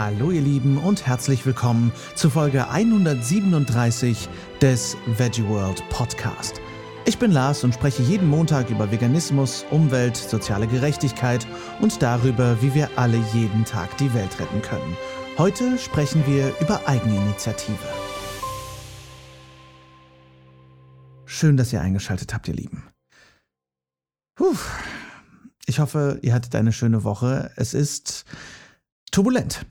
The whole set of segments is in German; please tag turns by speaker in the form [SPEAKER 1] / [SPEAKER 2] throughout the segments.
[SPEAKER 1] Hallo ihr Lieben und herzlich willkommen zu Folge 137 des Veggie World Podcast. Ich bin Lars und spreche jeden Montag über Veganismus, Umwelt, soziale Gerechtigkeit und darüber, wie wir alle jeden Tag die Welt retten können. Heute sprechen wir über Eigeninitiative. Schön, dass ihr eingeschaltet habt, ihr Lieben. Puh. Ich hoffe, ihr hattet eine schöne Woche. Es ist turbulent.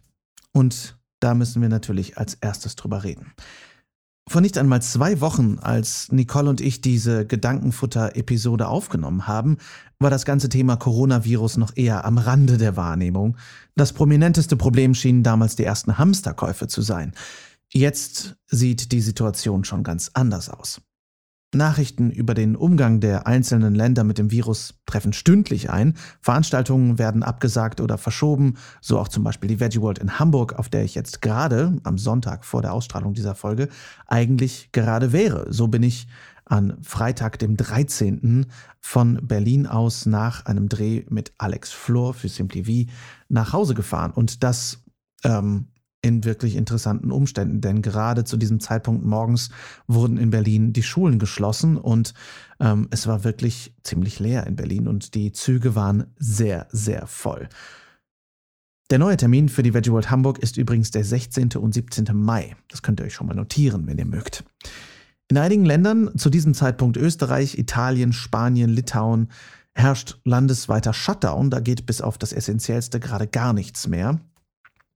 [SPEAKER 1] Und da müssen wir natürlich als erstes drüber reden. Vor nicht einmal zwei Wochen, als Nicole und ich diese Gedankenfutter-Episode aufgenommen haben, war das ganze Thema Coronavirus noch eher am Rande der Wahrnehmung. Das prominenteste Problem schienen damals die ersten Hamsterkäufe zu sein. Jetzt sieht die Situation schon ganz anders aus. Nachrichten über den Umgang der einzelnen Länder mit dem Virus treffen stündlich ein. Veranstaltungen werden abgesagt oder verschoben, so auch zum Beispiel die Veggie World in Hamburg, auf der ich jetzt gerade am Sonntag vor der Ausstrahlung dieser Folge eigentlich gerade wäre. So bin ich an Freitag, dem 13. von Berlin aus nach einem Dreh mit Alex Flor für Simply V nach Hause gefahren. Und das ähm, in wirklich interessanten Umständen, denn gerade zu diesem Zeitpunkt morgens wurden in Berlin die Schulen geschlossen und ähm, es war wirklich ziemlich leer in Berlin und die Züge waren sehr, sehr voll. Der neue Termin für die Veggie World Hamburg ist übrigens der 16. und 17. Mai. Das könnt ihr euch schon mal notieren, wenn ihr mögt. In einigen Ländern, zu diesem Zeitpunkt Österreich, Italien, Spanien, Litauen, herrscht landesweiter Shutdown. Da geht bis auf das Essentiellste gerade gar nichts mehr.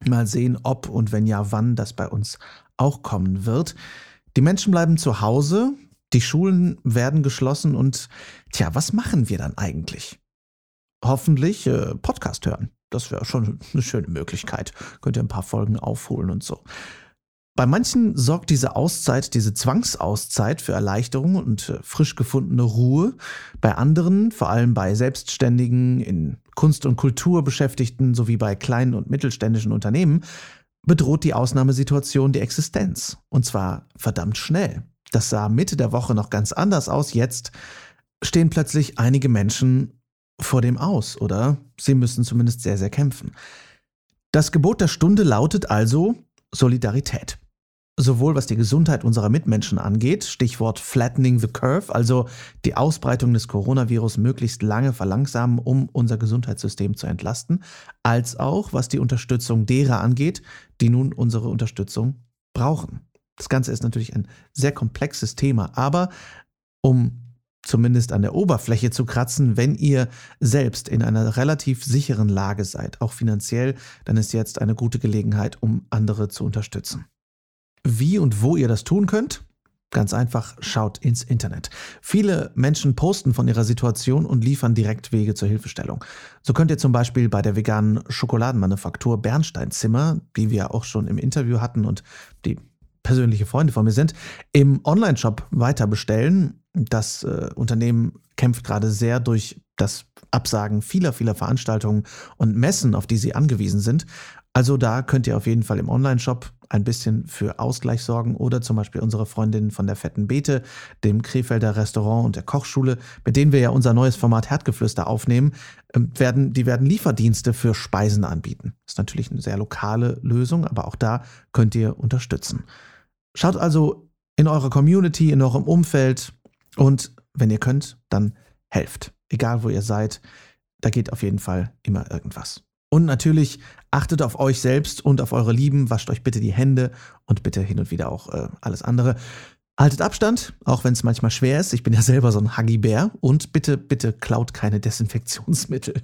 [SPEAKER 1] Mal sehen, ob und wenn ja, wann das bei uns auch kommen wird. Die Menschen bleiben zu Hause, die Schulen werden geschlossen und tja, was machen wir dann eigentlich? Hoffentlich äh, Podcast hören. Das wäre schon eine schöne Möglichkeit. Könnt ihr ein paar Folgen aufholen und so. Bei manchen sorgt diese Auszeit, diese Zwangsauszeit für Erleichterung und äh, frisch gefundene Ruhe. Bei anderen, vor allem bei Selbstständigen, in Kunst und Kultur Beschäftigten sowie bei kleinen und mittelständischen Unternehmen, bedroht die Ausnahmesituation die Existenz. Und zwar verdammt schnell. Das sah Mitte der Woche noch ganz anders aus. Jetzt stehen plötzlich einige Menschen vor dem Aus, oder? Sie müssen zumindest sehr, sehr kämpfen. Das Gebot der Stunde lautet also Solidarität sowohl was die Gesundheit unserer Mitmenschen angeht, Stichwort Flattening the Curve, also die Ausbreitung des Coronavirus möglichst lange verlangsamen, um unser Gesundheitssystem zu entlasten, als auch was die Unterstützung derer angeht, die nun unsere Unterstützung brauchen. Das Ganze ist natürlich ein sehr komplexes Thema, aber um zumindest an der Oberfläche zu kratzen, wenn ihr selbst in einer relativ sicheren Lage seid, auch finanziell, dann ist jetzt eine gute Gelegenheit, um andere zu unterstützen. Wie und wo ihr das tun könnt? Ganz einfach, schaut ins Internet. Viele Menschen posten von ihrer Situation und liefern direkt Wege zur Hilfestellung. So könnt ihr zum Beispiel bei der veganen Schokoladenmanufaktur Bernsteinzimmer, die wir auch schon im Interview hatten und die persönliche Freunde von mir sind, im Online-Shop weiter bestellen. Das äh, Unternehmen kämpft gerade sehr durch das Absagen vieler, vieler Veranstaltungen und Messen, auf die sie angewiesen sind. Also da könnt ihr auf jeden Fall im Online-Shop ein bisschen für Ausgleich sorgen oder zum Beispiel unsere Freundinnen von der Fetten Beete, dem Krefelder Restaurant und der Kochschule, mit denen wir ja unser neues Format Herdgeflüster aufnehmen, ähm, werden, die werden Lieferdienste für Speisen anbieten. Das ist natürlich eine sehr lokale Lösung, aber auch da könnt ihr unterstützen. Schaut also in eurer Community, in eurem Umfeld und wenn ihr könnt, dann helft. Egal wo ihr seid, da geht auf jeden Fall immer irgendwas. Und natürlich achtet auf euch selbst und auf eure Lieben, wascht euch bitte die Hände und bitte hin und wieder auch äh, alles andere. Haltet Abstand, auch wenn es manchmal schwer ist. Ich bin ja selber so ein Huggy-Bär. Und bitte, bitte klaut keine Desinfektionsmittel.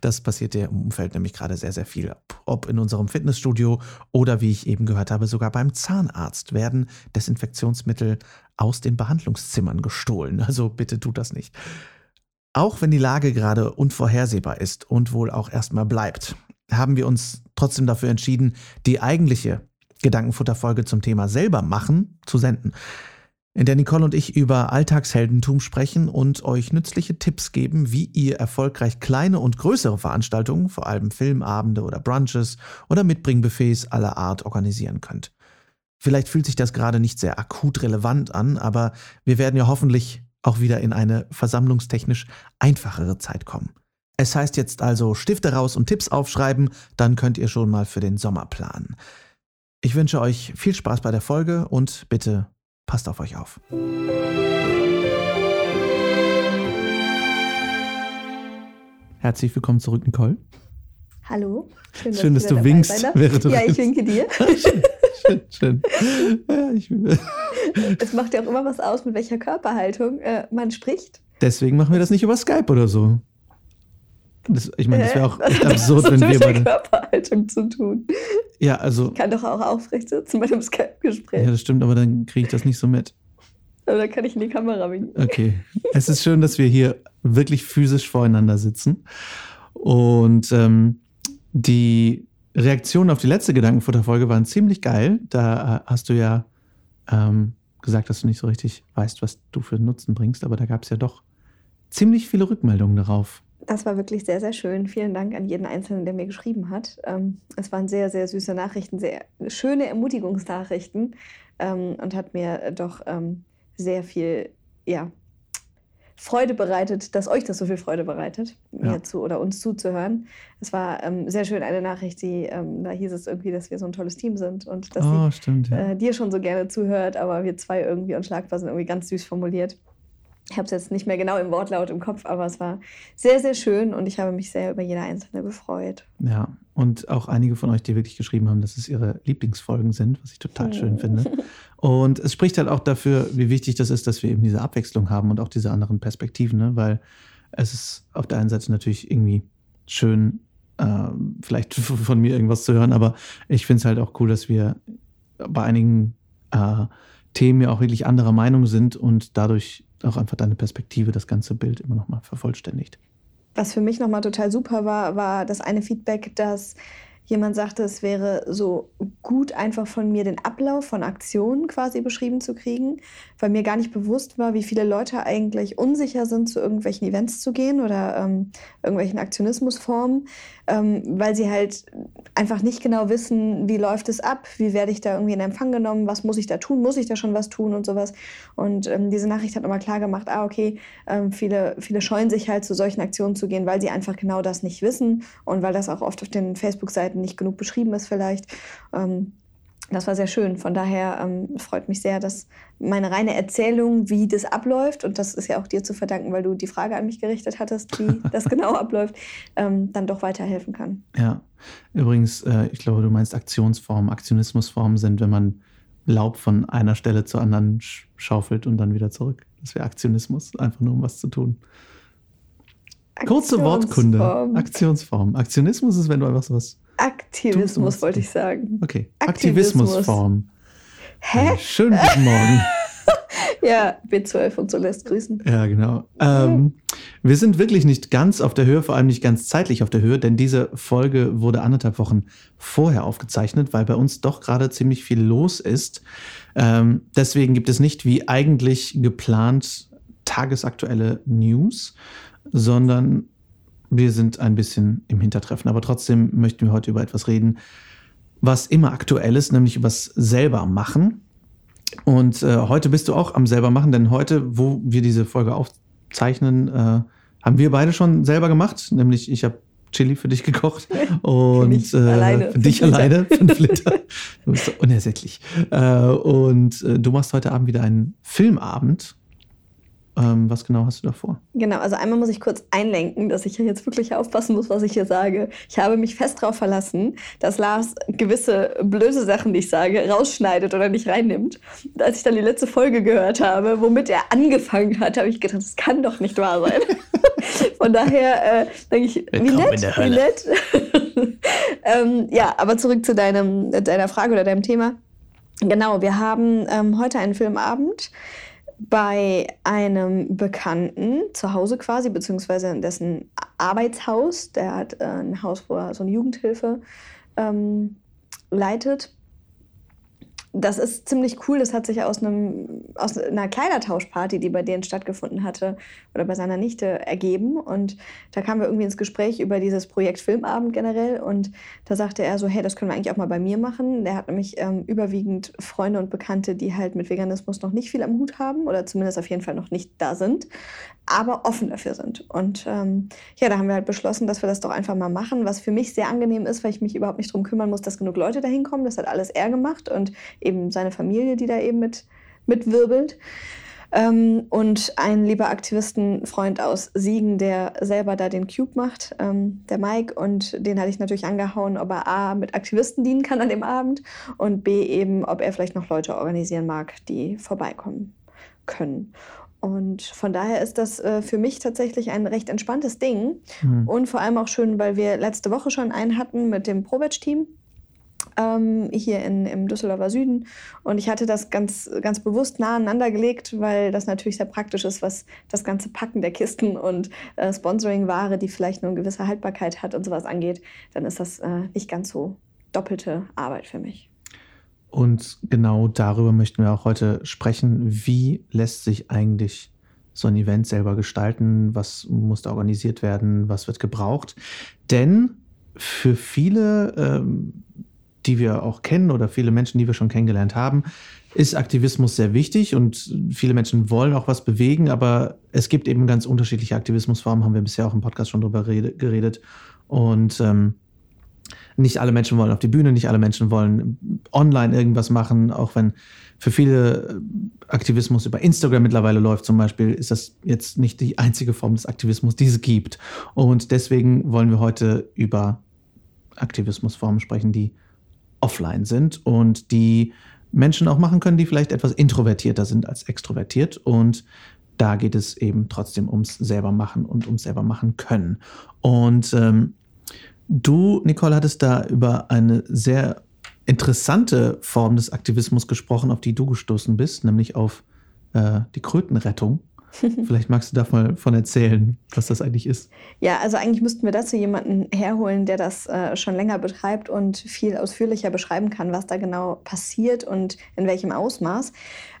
[SPEAKER 1] Das passiert ja im Umfeld nämlich gerade sehr, sehr viel. Ob in unserem Fitnessstudio oder wie ich eben gehört habe, sogar beim Zahnarzt werden Desinfektionsmittel aus den Behandlungszimmern gestohlen. Also bitte tut das nicht. Auch wenn die Lage gerade unvorhersehbar ist und wohl auch erstmal bleibt, haben wir uns trotzdem dafür entschieden, die eigentliche Gedankenfutterfolge zum Thema selber machen zu senden, in der Nicole und ich über Alltagsheldentum sprechen und euch nützliche Tipps geben, wie ihr erfolgreich kleine und größere Veranstaltungen, vor allem Filmabende oder Brunches oder Mitbringbuffets aller Art organisieren könnt. Vielleicht fühlt sich das gerade nicht sehr akut relevant an, aber wir werden ja hoffentlich auch wieder in eine versammlungstechnisch einfachere Zeit kommen. Es heißt jetzt also Stifte raus und Tipps aufschreiben, dann könnt ihr schon mal für den Sommer planen. Ich wünsche euch viel Spaß bei der Folge und bitte passt auf euch auf. Herzlich willkommen zurück, Nicole.
[SPEAKER 2] Hallo.
[SPEAKER 1] Schön, dass, schön, dass du winkst,
[SPEAKER 2] Ja, ich winke dir.
[SPEAKER 1] schön, schön. Ja, ich,
[SPEAKER 2] es macht ja auch immer was aus, mit welcher Körperhaltung äh, man spricht.
[SPEAKER 1] Deswegen machen wir das nicht über Skype oder so. Das, ich meine, das wäre auch echt absurd, wenn wir
[SPEAKER 2] bei der Körperhaltung zu tun.
[SPEAKER 1] Ja, also.
[SPEAKER 2] Ich kann doch auch aufrecht sitzen bei einem Skype-Gespräch.
[SPEAKER 1] Ja, das stimmt, aber dann kriege ich das nicht so mit.
[SPEAKER 2] Aber dann kann ich in die Kamera winken.
[SPEAKER 1] Okay. es ist schön, dass wir hier wirklich physisch voreinander sitzen. Und ähm, die Reaktionen auf die letzte Gedankenfutterfolge waren ziemlich geil. Da äh, hast du ja ähm, gesagt, dass du nicht so richtig weißt, was du für Nutzen bringst, aber da gab es ja doch ziemlich viele Rückmeldungen darauf.
[SPEAKER 2] Das war wirklich sehr, sehr schön. Vielen Dank an jeden Einzelnen, der mir geschrieben hat. Ähm, es waren sehr, sehr süße Nachrichten, sehr schöne Ermutigungsnachrichten ähm, und hat mir doch ähm, sehr viel ja, Freude bereitet, dass euch das so viel Freude bereitet, ja. mir zu oder uns zuzuhören. Es war ähm, sehr schön eine Nachricht, die ähm, da hieß es irgendwie, dass wir so ein tolles Team sind und dass
[SPEAKER 1] oh,
[SPEAKER 2] sie
[SPEAKER 1] stimmt, ja.
[SPEAKER 2] äh, dir schon so gerne zuhört, aber wir zwei irgendwie unschlagbar sind, irgendwie ganz süß formuliert. Ich habe es jetzt nicht mehr genau im Wortlaut im Kopf, aber es war sehr, sehr schön und ich habe mich sehr über jede einzelne gefreut.
[SPEAKER 1] Ja, und auch einige von euch, die wirklich geschrieben haben, dass es ihre Lieblingsfolgen sind, was ich total schön finde. Und es spricht halt auch dafür, wie wichtig das ist, dass wir eben diese Abwechslung haben und auch diese anderen Perspektiven, ne? weil es ist auf der einen Seite natürlich irgendwie schön, äh, vielleicht von mir irgendwas zu hören, aber ich finde es halt auch cool, dass wir bei einigen äh, Themen ja auch wirklich anderer Meinung sind und dadurch auch einfach deine Perspektive, das ganze Bild immer nochmal vervollständigt.
[SPEAKER 2] Was für mich nochmal total super war, war das eine Feedback, dass jemand sagte, es wäre so gut, einfach von mir den Ablauf von Aktionen quasi beschrieben zu kriegen, weil mir gar nicht bewusst war, wie viele Leute eigentlich unsicher sind, zu irgendwelchen Events zu gehen oder ähm, irgendwelchen Aktionismusformen, ähm, weil sie halt einfach nicht genau wissen, wie läuft es ab, wie werde ich da irgendwie in Empfang genommen, was muss ich da tun, muss ich da schon was tun und sowas. Und ähm, diese Nachricht hat nochmal klar gemacht, ah, okay, ähm, viele, viele scheuen sich halt zu solchen Aktionen zu gehen, weil sie einfach genau das nicht wissen und weil das auch oft auf den Facebook-Seiten nicht genug beschrieben ist vielleicht. Ähm, das war sehr schön. Von daher ähm, freut mich sehr, dass meine reine Erzählung, wie das abläuft, und das ist ja auch dir zu verdanken, weil du die Frage an mich gerichtet hattest, wie das genau abläuft, ähm, dann doch weiterhelfen kann.
[SPEAKER 1] Ja, übrigens, äh, ich glaube, du meinst Aktionsformen. Aktionismusformen sind, wenn man Laub von einer Stelle zur anderen schaufelt und dann wieder zurück. Das wäre Aktionismus, einfach nur um was zu tun. Kurze Wortkunde. Aktionsform. Aktionismus ist, wenn du einfach so
[SPEAKER 2] Aktivismus wollte ich sagen.
[SPEAKER 1] Okay. Aktivismusform. Hä? schönen guten Morgen.
[SPEAKER 2] ja, B12 und so lässt grüßen.
[SPEAKER 1] Ja, genau. Ähm, wir sind wirklich nicht ganz auf der Höhe, vor allem nicht ganz zeitlich auf der Höhe, denn diese Folge wurde anderthalb Wochen vorher aufgezeichnet, weil bei uns doch gerade ziemlich viel los ist. Ähm, deswegen gibt es nicht wie eigentlich geplant tagesaktuelle News, sondern wir sind ein bisschen im Hintertreffen, aber trotzdem möchten wir heute über etwas reden, was immer aktuell ist, nämlich über das selber machen. Und äh, heute bist du auch am selber machen, denn heute, wo wir diese Folge aufzeichnen, äh, haben wir beide schon selber gemacht. Nämlich ich habe Chili für dich gekocht und für, äh, alleine. für dich fünf alleine, fünf Liter. Du bist so unersättlich. Äh, und äh, du machst heute Abend wieder einen Filmabend ähm, was genau hast du da vor?
[SPEAKER 2] Genau, also einmal muss ich kurz einlenken, dass ich jetzt wirklich aufpassen muss, was ich hier sage. Ich habe mich fest darauf verlassen, dass Lars gewisse blöde Sachen, die ich sage, rausschneidet oder nicht reinnimmt. Als ich dann die letzte Folge gehört habe, womit er angefangen hat, habe ich gedacht, das kann doch nicht wahr sein. Von daher äh, denke ich, wie nett, wie nett. ähm, ja, aber zurück zu deinem, deiner Frage oder deinem Thema. Genau, wir haben ähm, heute einen Filmabend bei einem Bekannten zu Hause quasi, beziehungsweise in dessen Arbeitshaus. Der hat äh, ein Haus, wo er so eine Jugendhilfe ähm, leitet. Das ist ziemlich cool. Das hat sich aus, einem, aus einer Kleidertauschparty, die bei denen stattgefunden hatte oder bei seiner Nichte ergeben. Und da kamen wir irgendwie ins Gespräch über dieses Projekt Filmabend generell. Und da sagte er so, hey, das können wir eigentlich auch mal bei mir machen. Der hat nämlich ähm, überwiegend Freunde und Bekannte, die halt mit Veganismus noch nicht viel am Hut haben oder zumindest auf jeden Fall noch nicht da sind, aber offen dafür sind. Und ähm, ja, da haben wir halt beschlossen, dass wir das doch einfach mal machen, was für mich sehr angenehm ist, weil ich mich überhaupt nicht darum kümmern muss, dass genug Leute da hinkommen. Das hat alles er gemacht und eben seine Familie, die da eben mit, mitwirbelt. Ähm, und ein lieber Aktivistenfreund aus Siegen, der selber da den Cube macht, ähm, der Mike. Und den hatte ich natürlich angehauen, ob er A, mit Aktivisten dienen kann an dem Abend und B, eben, ob er vielleicht noch Leute organisieren mag, die vorbeikommen können. Und von daher ist das äh, für mich tatsächlich ein recht entspanntes Ding. Mhm. Und vor allem auch schön, weil wir letzte Woche schon einen hatten mit dem Probatch-Team ähm, hier in, im Düsseldorfer Süden. Und ich hatte das ganz, ganz bewusst nah aneinander gelegt, weil das natürlich sehr praktisch ist, was das ganze Packen der Kisten und äh, Sponsoring-Ware, die vielleicht nur eine gewisse Haltbarkeit hat und sowas angeht, dann ist das äh, nicht ganz so doppelte Arbeit für mich.
[SPEAKER 1] Und genau darüber möchten wir auch heute sprechen. Wie lässt sich eigentlich so ein Event selber gestalten? Was muss da organisiert werden? Was wird gebraucht? Denn für viele ähm, die wir auch kennen oder viele Menschen, die wir schon kennengelernt haben, ist Aktivismus sehr wichtig und viele Menschen wollen auch was bewegen, aber es gibt eben ganz unterschiedliche Aktivismusformen, haben wir bisher auch im Podcast schon drüber geredet. Und ähm, nicht alle Menschen wollen auf die Bühne, nicht alle Menschen wollen online irgendwas machen, auch wenn für viele Aktivismus über Instagram mittlerweile läuft zum Beispiel, ist das jetzt nicht die einzige Form des Aktivismus, die es gibt. Und deswegen wollen wir heute über Aktivismusformen sprechen, die offline sind und die Menschen auch machen können, die vielleicht etwas introvertierter sind als extrovertiert. Und da geht es eben trotzdem ums selber machen und ums selber machen können. Und ähm, du, Nicole, hattest da über eine sehr interessante Form des Aktivismus gesprochen, auf die du gestoßen bist, nämlich auf äh, die Krötenrettung. Vielleicht magst du davon von erzählen, was das eigentlich ist.
[SPEAKER 2] Ja, also eigentlich müssten wir dazu jemanden herholen, der das äh, schon länger betreibt und viel ausführlicher beschreiben kann, was da genau passiert und in welchem Ausmaß.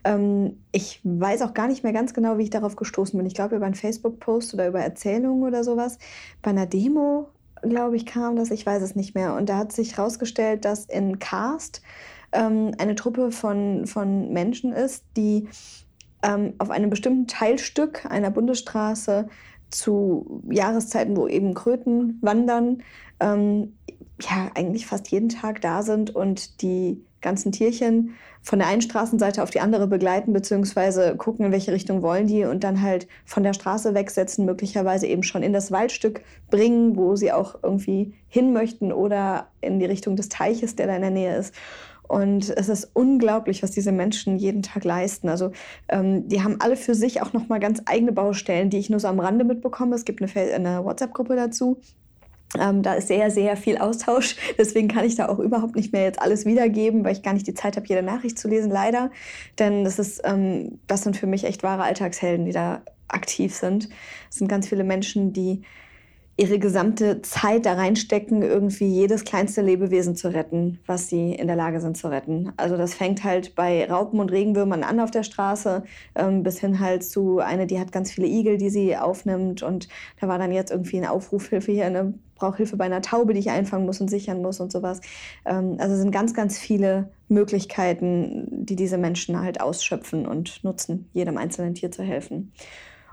[SPEAKER 2] Ähm, ich weiß auch gar nicht mehr ganz genau, wie ich darauf gestoßen bin. Ich glaube, über einen Facebook-Post oder über Erzählungen oder sowas. Bei einer Demo, glaube ich, kam das. Ich weiß es nicht mehr. Und da hat sich herausgestellt, dass in Cast ähm, eine Truppe von, von Menschen ist, die ähm, auf einem bestimmten Teilstück einer Bundesstraße zu Jahreszeiten, wo eben Kröten wandern, ähm, ja, eigentlich fast jeden Tag da sind und die ganzen Tierchen von der einen Straßenseite auf die andere begleiten, beziehungsweise gucken, in welche Richtung wollen die und dann halt von der Straße wegsetzen, möglicherweise eben schon in das Waldstück bringen, wo sie auch irgendwie hin möchten oder in die Richtung des Teiches, der da in der Nähe ist. Und es ist unglaublich, was diese Menschen jeden Tag leisten. Also ähm, die haben alle für sich auch nochmal ganz eigene Baustellen, die ich nur so am Rande mitbekomme. Es gibt eine, eine WhatsApp-Gruppe dazu. Ähm, da ist sehr, sehr viel Austausch. Deswegen kann ich da auch überhaupt nicht mehr jetzt alles wiedergeben, weil ich gar nicht die Zeit habe, jede Nachricht zu lesen, leider. Denn das, ist, ähm, das sind für mich echt wahre Alltagshelden, die da aktiv sind. Es sind ganz viele Menschen, die ihre gesamte Zeit da reinstecken, irgendwie jedes kleinste Lebewesen zu retten, was sie in der Lage sind zu retten. Also das fängt halt bei Raupen und Regenwürmern an auf der Straße, ähm, bis hin halt zu eine, die hat ganz viele Igel, die sie aufnimmt. Und da war dann jetzt irgendwie eine Aufrufhilfe hier, eine brauche Hilfe bei einer Taube, die ich einfangen muss und sichern muss und sowas. Ähm, also es sind ganz, ganz viele Möglichkeiten, die diese Menschen halt ausschöpfen und nutzen, jedem einzelnen Tier zu helfen.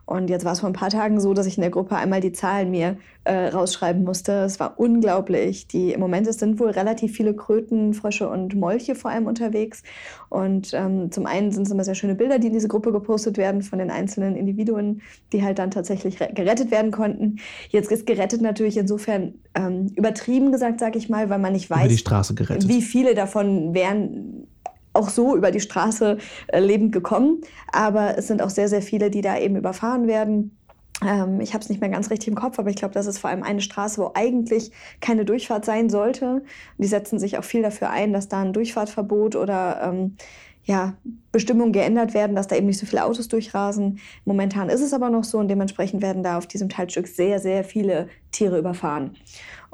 [SPEAKER 2] Und jetzt war es vor ein paar Tagen so, dass ich in der Gruppe einmal die Zahlen mir äh, rausschreiben musste. Es war unglaublich. Die, Im Moment sind wohl relativ viele Kröten, Frösche und Molche vor allem unterwegs. Und ähm, zum einen sind es immer sehr schöne Bilder, die in diese Gruppe gepostet werden von den einzelnen Individuen, die halt dann tatsächlich gerettet werden konnten. Jetzt ist gerettet natürlich insofern ähm, übertrieben gesagt, sage ich mal, weil man nicht weiß, wie viele davon wären auch so über die Straße äh, lebend gekommen. Aber es sind auch sehr, sehr viele, die da eben überfahren werden. Ähm, ich habe es nicht mehr ganz richtig im Kopf, aber ich glaube, das ist vor allem eine Straße, wo eigentlich keine Durchfahrt sein sollte. Die setzen sich auch viel dafür ein, dass da ein Durchfahrtverbot oder ähm, ja, Bestimmungen geändert werden, dass da eben nicht so viele Autos durchrasen. Momentan ist es aber noch so und dementsprechend werden da auf diesem Teilstück sehr, sehr viele Tiere überfahren.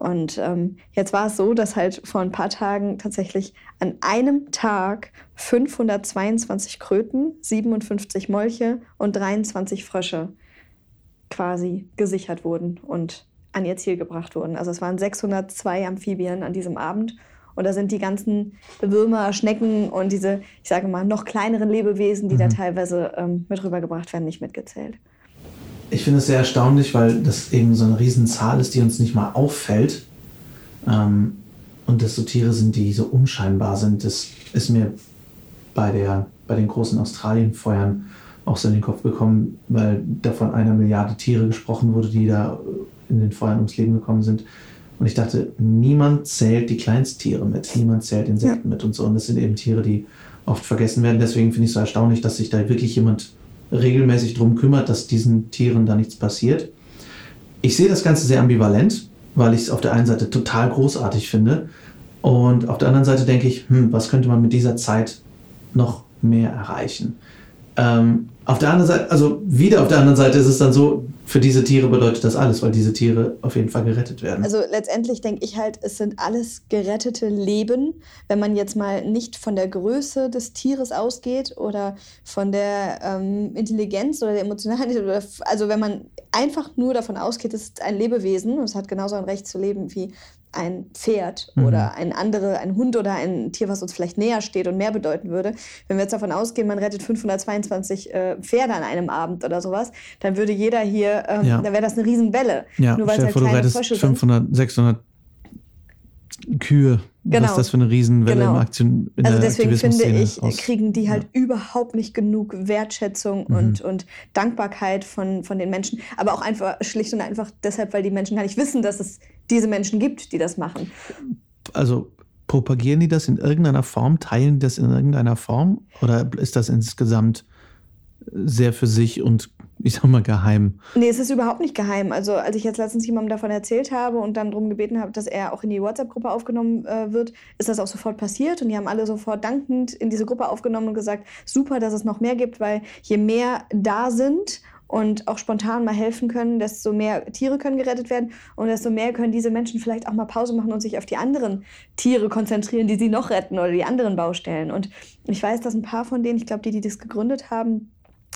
[SPEAKER 2] Und ähm, jetzt war es so, dass halt vor ein paar Tagen tatsächlich an einem Tag 522 Kröten, 57 Molche und 23 Frösche quasi gesichert wurden und an ihr Ziel gebracht wurden. Also es waren 602 Amphibien an diesem Abend. Und da sind die ganzen Würmer, Schnecken und diese, ich sage mal, noch kleineren Lebewesen, die mhm. da teilweise ähm, mit rübergebracht werden, nicht mitgezählt.
[SPEAKER 1] Ich finde es sehr erstaunlich, weil das eben so eine Riesenzahl ist, die uns nicht mal auffällt. Ähm, und dass so Tiere sind, die so unscheinbar sind. Das ist mir bei, der, bei den großen Australienfeuern auch so in den Kopf gekommen, weil da von einer Milliarde Tiere gesprochen wurde, die da in den Feuern ums Leben gekommen sind. Und ich dachte, niemand zählt die Kleinsttiere mit, niemand zählt Insekten ja. mit und so. Und das sind eben Tiere, die oft vergessen werden. Deswegen finde ich es so erstaunlich, dass sich da wirklich jemand regelmäßig darum kümmert, dass diesen Tieren da nichts passiert. Ich sehe das Ganze sehr ambivalent, weil ich es auf der einen Seite total großartig finde und auf der anderen Seite denke ich, hm, was könnte man mit dieser Zeit noch mehr erreichen? Ähm, auf der anderen Seite, also wieder auf der anderen Seite ist es dann so, für diese Tiere bedeutet das alles, weil diese Tiere auf jeden Fall gerettet werden.
[SPEAKER 2] Also letztendlich denke ich halt, es sind alles gerettete Leben, wenn man jetzt mal nicht von der Größe des Tieres ausgeht oder von der ähm, Intelligenz oder der Emotionalität. Also wenn man einfach nur davon ausgeht, es ist ein Lebewesen und es hat genauso ein Recht zu leben wie ein Pferd mhm. oder ein andere, ein Hund oder ein Tier, was uns vielleicht näher steht und mehr bedeuten würde. Wenn wir jetzt davon ausgehen, man rettet 522 äh, Pferde an einem Abend oder sowas, dann würde jeder hier, ähm, ja. da wäre das eine Riesenwelle.
[SPEAKER 1] Ja, Nur weil es halt vor, kleine Frösche 500, 600 Kühe. Genau. Was ist das für eine Riesenwelle genau. im Aktion
[SPEAKER 2] in Also deswegen finde ich, kriegen die halt ja. überhaupt nicht genug Wertschätzung mhm. und, und Dankbarkeit von, von den Menschen. Aber auch einfach schlicht und einfach deshalb, weil die Menschen gar nicht wissen, dass es diese Menschen gibt, die das machen.
[SPEAKER 1] Also propagieren die das in irgendeiner Form, teilen die das in irgendeiner Form? Oder ist das insgesamt sehr für sich und ich sag mal, geheim.
[SPEAKER 2] Nee, es ist überhaupt nicht geheim. Also, als ich jetzt letztens jemandem davon erzählt habe und dann darum gebeten habe, dass er auch in die WhatsApp-Gruppe aufgenommen äh, wird, ist das auch sofort passiert. Und die haben alle sofort dankend in diese Gruppe aufgenommen und gesagt, super, dass es noch mehr gibt, weil je mehr da sind und auch spontan mal helfen können, desto mehr Tiere können gerettet werden und desto mehr können diese Menschen vielleicht auch mal Pause machen und sich auf die anderen Tiere konzentrieren, die sie noch retten oder die anderen Baustellen. Und ich weiß, dass ein paar von denen, ich glaube, die, die das gegründet haben,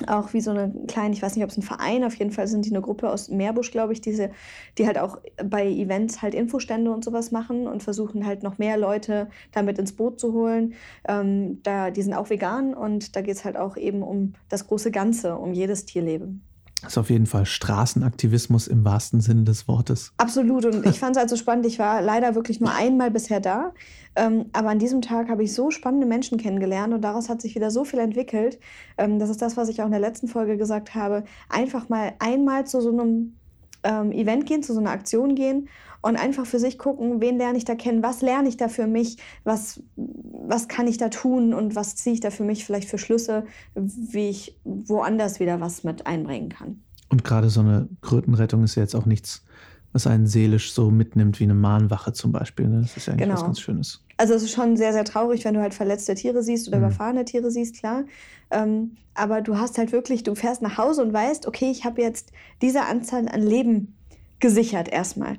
[SPEAKER 2] auch wie so eine kleine, ich weiß nicht, ob es ein Verein, auf jeden Fall sind die eine Gruppe aus Meerbusch, glaube ich, diese, die halt auch bei Events halt Infostände und sowas machen und versuchen halt noch mehr Leute damit ins Boot zu holen. Ähm, da, die sind auch vegan und da geht es halt auch eben um das große Ganze, um jedes Tierleben.
[SPEAKER 1] Das ist auf jeden Fall Straßenaktivismus im wahrsten Sinne des Wortes.
[SPEAKER 2] Absolut. Und ich fand es also spannend. Ich war leider wirklich nur einmal bisher da. Ähm, aber an diesem Tag habe ich so spannende Menschen kennengelernt und daraus hat sich wieder so viel entwickelt. Ähm, das ist das, was ich auch in der letzten Folge gesagt habe. Einfach mal einmal zu so einem ähm, Event gehen, zu so einer Aktion gehen und einfach für sich gucken, wen lerne ich da kennen, was lerne ich da für mich, was, was kann ich da tun und was ziehe ich da für mich vielleicht für Schlüsse, wie ich woanders wieder was mit einbringen kann.
[SPEAKER 1] Und gerade so eine Krötenrettung ist ja jetzt auch nichts, was einen seelisch so mitnimmt wie eine Mahnwache zum Beispiel. Ne? Das ist ja eigentlich genau. was ganz Schönes.
[SPEAKER 2] Also es ist schon sehr, sehr traurig, wenn du halt verletzte Tiere siehst oder mhm. überfahrene Tiere siehst, klar. Ähm, aber du hast halt wirklich, du fährst nach Hause und weißt, okay, ich habe jetzt diese Anzahl an Leben gesichert erstmal.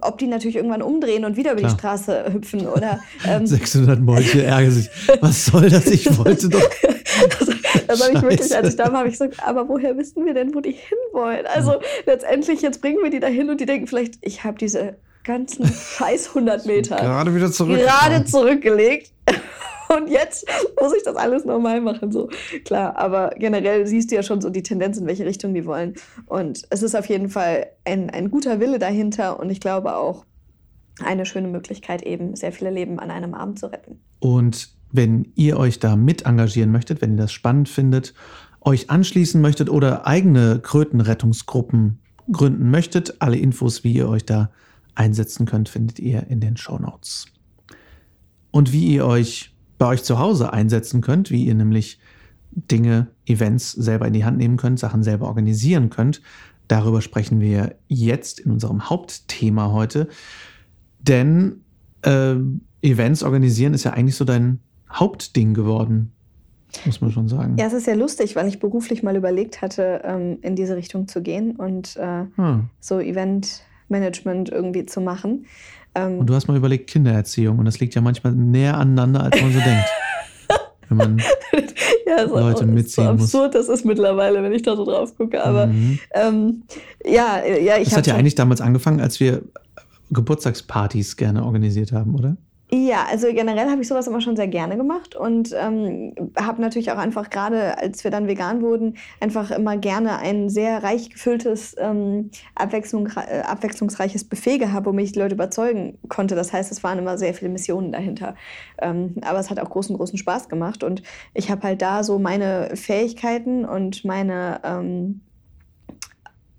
[SPEAKER 2] Ob die natürlich irgendwann umdrehen und wieder über Klar. die Straße hüpfen oder.
[SPEAKER 1] Ähm 600 Mäuche ärgern sich. Was soll das? Ich wollte doch.
[SPEAKER 2] also, das habe ich wirklich, als ich da war, habe ich gesagt, aber woher wissen wir denn, wo die hinwollen? Also ja. letztendlich, jetzt bringen wir die da hin und die denken vielleicht, ich habe diese ganzen scheiß 100 Meter
[SPEAKER 1] gerade wieder zurück
[SPEAKER 2] gerade zurückgelegt und jetzt muss ich das alles normal machen. So klar, aber generell siehst du ja schon so die Tendenz, in welche Richtung die wollen. Und es ist auf jeden Fall ein, ein guter Wille dahinter und ich glaube auch eine schöne Möglichkeit, eben sehr viele Leben an einem Abend zu retten.
[SPEAKER 1] Und wenn ihr euch da mit engagieren möchtet, wenn ihr das spannend findet, euch anschließen möchtet oder eigene Krötenrettungsgruppen gründen möchtet, alle Infos, wie ihr euch da einsetzen könnt, findet ihr in den Show Notes. Und wie ihr euch bei euch zu Hause einsetzen könnt, wie ihr nämlich Dinge, Events selber in die Hand nehmen könnt, Sachen selber organisieren könnt. Darüber sprechen wir jetzt in unserem Hauptthema heute. Denn äh, Events organisieren ist ja eigentlich so dein Hauptding geworden, muss man schon sagen.
[SPEAKER 2] Ja, es ist ja lustig, weil ich beruflich mal überlegt hatte, ähm, in diese Richtung zu gehen und äh, hm. so Event Management irgendwie zu machen.
[SPEAKER 1] Ähm, und du hast mal überlegt, Kindererziehung. Und das liegt ja manchmal näher aneinander, als man so denkt. Wenn man
[SPEAKER 2] ja, Leute auch, mitziehen so absurd, muss. das ist mittlerweile, wenn ich da so drauf gucke. Aber mhm. ähm, ja, ja, ich
[SPEAKER 1] Das hat ja eigentlich damals angefangen, als wir Geburtstagspartys gerne organisiert haben, oder?
[SPEAKER 2] Ja, also generell habe ich sowas immer schon sehr gerne gemacht und ähm, habe natürlich auch einfach gerade, als wir dann vegan wurden, einfach immer gerne ein sehr reich gefülltes, ähm, abwechslung, äh, abwechslungsreiches Buffet gehabt, womit ich die Leute überzeugen konnte. Das heißt, es waren immer sehr viele Missionen dahinter. Ähm, aber es hat auch großen, großen Spaß gemacht und ich habe halt da so meine Fähigkeiten und meine ähm,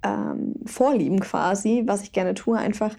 [SPEAKER 2] ähm, Vorlieben quasi, was ich gerne tue, einfach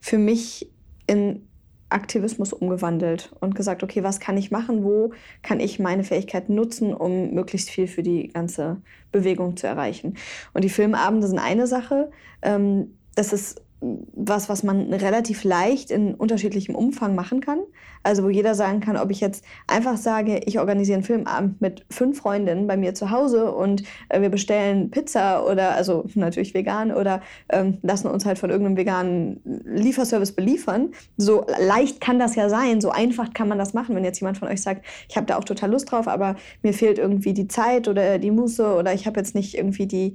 [SPEAKER 2] für mich in Aktivismus umgewandelt und gesagt, okay, was kann ich machen, wo kann ich meine Fähigkeiten nutzen, um möglichst viel für die ganze Bewegung zu erreichen. Und die Filmabende sind eine Sache. Ähm, das ist was, was man relativ leicht in unterschiedlichem Umfang machen kann. Also wo jeder sagen kann, ob ich jetzt einfach sage, ich organisiere einen Filmabend mit fünf Freundinnen bei mir zu Hause und äh, wir bestellen Pizza oder also natürlich vegan oder ähm, lassen uns halt von irgendeinem veganen Lieferservice beliefern. So leicht kann das ja sein, so einfach kann man das machen, wenn jetzt jemand von euch sagt, ich habe da auch total Lust drauf, aber mir fehlt irgendwie die Zeit oder die Muße oder ich habe jetzt nicht irgendwie die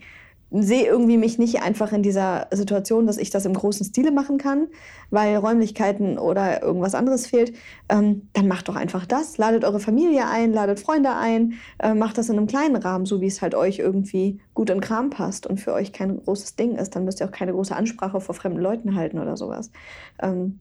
[SPEAKER 2] sehe irgendwie mich nicht einfach in dieser Situation, dass ich das im großen Stile machen kann, weil Räumlichkeiten oder irgendwas anderes fehlt, ähm, dann macht doch einfach das. Ladet eure Familie ein, ladet Freunde ein, äh, macht das in einem kleinen Rahmen, so wie es halt euch irgendwie gut in Kram passt und für euch kein großes Ding ist. Dann müsst ihr auch keine große Ansprache vor fremden Leuten halten oder sowas. Ähm,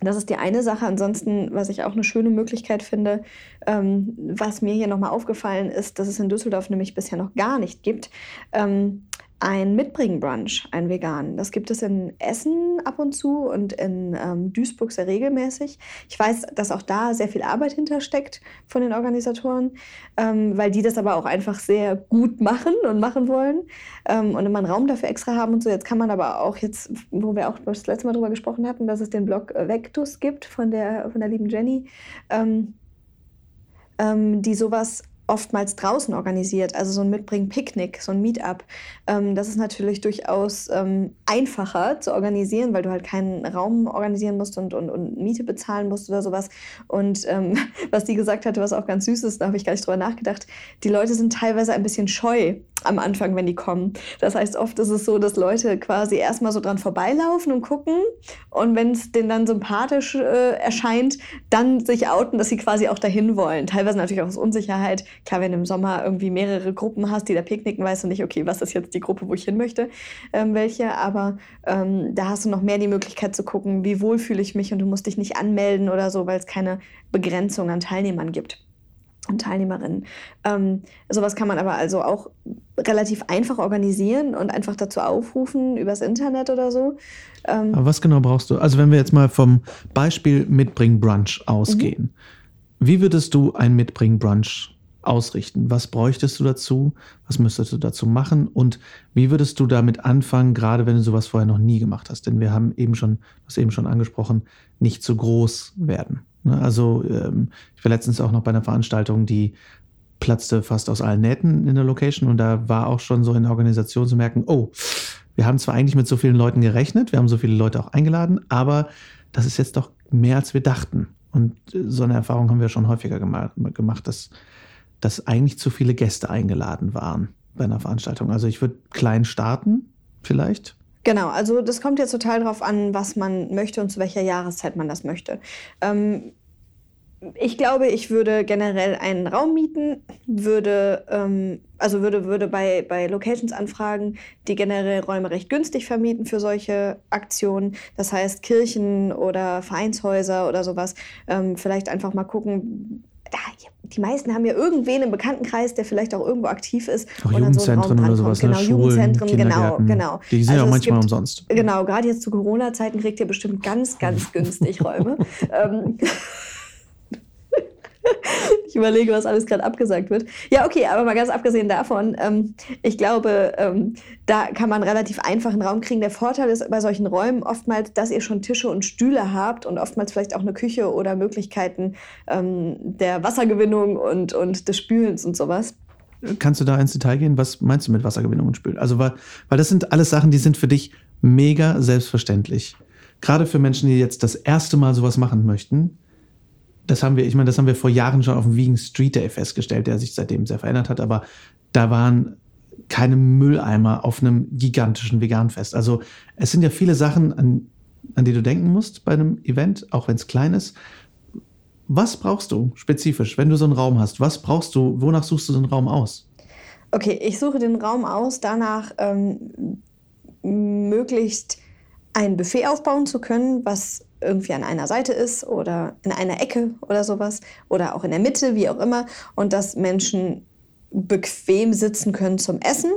[SPEAKER 2] das ist die eine Sache. Ansonsten, was ich auch eine schöne Möglichkeit finde, ähm, was mir hier nochmal aufgefallen ist, dass es in Düsseldorf nämlich bisher noch gar nicht gibt. Ähm, ein Mitbringen-Brunch, ein vegan. Das gibt es in Essen ab und zu und in ähm, Duisburg sehr regelmäßig. Ich weiß, dass auch da sehr viel Arbeit hintersteckt von den Organisatoren, ähm, weil die das aber auch einfach sehr gut machen und machen wollen ähm, und immer einen Raum dafür extra haben und so. Jetzt kann man aber auch jetzt, wo wir auch das letzte Mal drüber gesprochen hatten, dass es den Blog Vectus gibt von der, von der lieben Jenny, ähm, ähm, die sowas oftmals draußen organisiert, also so ein Mitbringen-Picknick, so ein Meetup. Ähm, das ist natürlich durchaus ähm, einfacher zu organisieren, weil du halt keinen Raum organisieren musst und, und, und Miete bezahlen musst oder sowas. Und ähm, was die gesagt hatte, was auch ganz süß ist, da habe ich gar nicht drüber nachgedacht, die Leute sind teilweise ein bisschen scheu am Anfang, wenn die kommen. Das heißt, oft ist es so, dass Leute quasi erstmal so dran vorbeilaufen und gucken und wenn es denen dann sympathisch äh, erscheint, dann sich outen, dass sie quasi auch dahin wollen. Teilweise natürlich auch aus Unsicherheit. Klar, wenn du im Sommer irgendwie mehrere Gruppen hast, die da picknicken, weißt du nicht, okay, was ist jetzt die Gruppe, wo ich hin möchte, ähm, welche. Aber ähm, da hast du noch mehr die Möglichkeit zu gucken, wie wohl fühle ich mich und du musst dich nicht anmelden oder so, weil es keine Begrenzung an Teilnehmern gibt und Teilnehmerinnen. Ähm, sowas kann man aber also auch relativ einfach organisieren und einfach dazu aufrufen übers Internet oder so.
[SPEAKER 1] Ähm, aber was genau brauchst du? Also wenn wir jetzt mal vom Beispiel Mitbring Brunch ausgehen, mhm. wie würdest du ein Mitbring Brunch ausrichten? Was bräuchtest du dazu? Was müsstest du dazu machen? Und wie würdest du damit anfangen, gerade wenn du sowas vorher noch nie gemacht hast? Denn wir haben eben schon, du hast eben schon angesprochen, nicht zu groß werden. Ne? Also ähm, ich war letztens auch noch bei einer Veranstaltung, die platzte fast aus allen Nähten in der Location und da war auch schon so in der Organisation zu merken, oh, wir haben zwar eigentlich mit so vielen Leuten gerechnet, wir haben so viele Leute auch eingeladen, aber das ist jetzt doch mehr als wir dachten. Und äh, so eine Erfahrung haben wir schon häufiger gemacht, dass, dass eigentlich zu viele Gäste eingeladen waren bei einer Veranstaltung. Also ich würde klein starten, vielleicht.
[SPEAKER 2] Genau, also das kommt jetzt total drauf an, was man möchte und zu welcher Jahreszeit man das möchte. Ähm, ich glaube, ich würde generell einen Raum mieten, würde, ähm, also würde, würde bei, bei Locations anfragen, die generell Räume recht günstig vermieten für solche Aktionen. Das heißt Kirchen oder Vereinshäuser oder sowas. Ähm, vielleicht einfach mal gucken, die meisten haben ja irgendwen im Bekanntenkreis, der vielleicht auch irgendwo aktiv ist.
[SPEAKER 1] Auch und Jugendzentren so oder sowas.
[SPEAKER 2] Ne? Genau,
[SPEAKER 1] ne?
[SPEAKER 2] Jugendzentren, genau, genau.
[SPEAKER 1] Die sind also ja auch manchmal gibt, umsonst.
[SPEAKER 2] Genau, gerade jetzt zu Corona-Zeiten kriegt ihr bestimmt ganz, ganz günstig Räume. ich überlege, was alles gerade abgesagt wird. Ja, okay, aber mal ganz abgesehen davon, ähm, ich glaube, ähm, da kann man relativ einfach einen Raum kriegen. Der Vorteil ist bei solchen Räumen oftmals, dass ihr schon Tische und Stühle habt und oftmals vielleicht auch eine Küche oder Möglichkeiten ähm, der Wassergewinnung und, und des Spülens und sowas.
[SPEAKER 1] Kannst du da ins Detail gehen? Was meinst du mit Wassergewinnung und Spülen? Also, weil, weil das sind alles Sachen, die sind für dich mega selbstverständlich. Gerade für Menschen, die jetzt das erste Mal sowas machen möchten. Das haben wir, ich meine, das haben wir vor Jahren schon auf dem Vegan Street Day festgestellt, der sich seitdem sehr verändert hat, aber da waren keine Mülleimer auf einem gigantischen Veganfest. Also es sind ja viele Sachen, an, an die du denken musst bei einem Event, auch wenn es klein ist. Was brauchst du spezifisch, wenn du so einen Raum hast? Was brauchst du, wonach suchst du so einen Raum aus?
[SPEAKER 2] Okay, ich suche den Raum aus, danach ähm, möglichst ein Buffet aufbauen zu können, was irgendwie an einer Seite ist oder in einer Ecke oder sowas oder auch in der Mitte, wie auch immer, und dass Menschen bequem sitzen können zum Essen.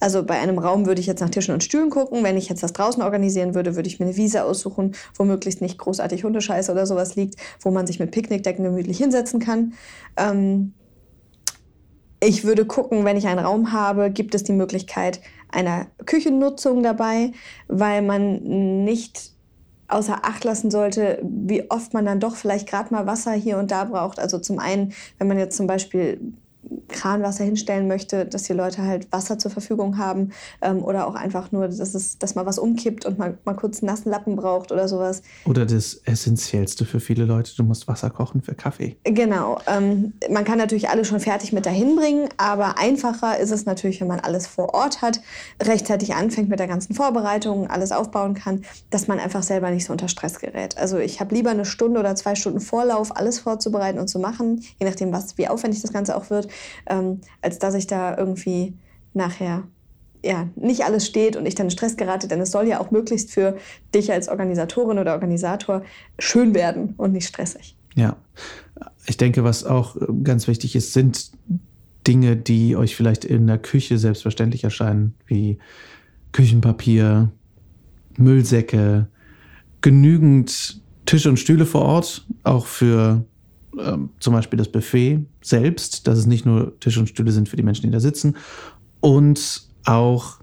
[SPEAKER 2] Also bei einem Raum würde ich jetzt nach Tischen und Stühlen gucken. Wenn ich jetzt das draußen organisieren würde, würde ich mir eine Wiese aussuchen, wo möglichst nicht großartig Hundescheiße oder sowas liegt, wo man sich mit Picknickdecken gemütlich hinsetzen kann. Ähm, ich würde gucken, wenn ich einen Raum habe, gibt es die Möglichkeit einer Küchennutzung dabei, weil man nicht außer Acht lassen sollte, wie oft man dann doch vielleicht gerade mal Wasser hier und da braucht. Also zum einen, wenn man jetzt zum Beispiel Kranwasser hinstellen möchte, dass die Leute halt Wasser zur Verfügung haben ähm, oder auch einfach nur, dass, es, dass man was umkippt und man mal kurz einen nassen Lappen braucht oder sowas.
[SPEAKER 1] Oder das Essentiellste für viele Leute, du musst Wasser kochen für Kaffee.
[SPEAKER 2] Genau. Ähm, man kann natürlich alles schon fertig mit dahin bringen, aber einfacher ist es natürlich, wenn man alles vor Ort hat, rechtzeitig anfängt mit der ganzen Vorbereitung, alles aufbauen kann, dass man einfach selber nicht so unter Stress gerät. Also ich habe lieber eine Stunde oder zwei Stunden Vorlauf, alles vorzubereiten und zu machen, je nachdem, was, wie aufwendig das Ganze auch wird ähm, als dass ich da irgendwie nachher ja, nicht alles steht und ich dann in Stress gerate, denn es soll ja auch möglichst für dich als Organisatorin oder Organisator schön werden und nicht stressig.
[SPEAKER 1] Ja, ich denke, was auch ganz wichtig ist, sind Dinge, die euch vielleicht in der Küche selbstverständlich erscheinen, wie Küchenpapier, Müllsäcke, genügend Tische und Stühle vor Ort, auch für ähm, zum Beispiel das Buffet selbst, dass es nicht nur Tische und Stühle sind für die Menschen, die da sitzen. Und auch,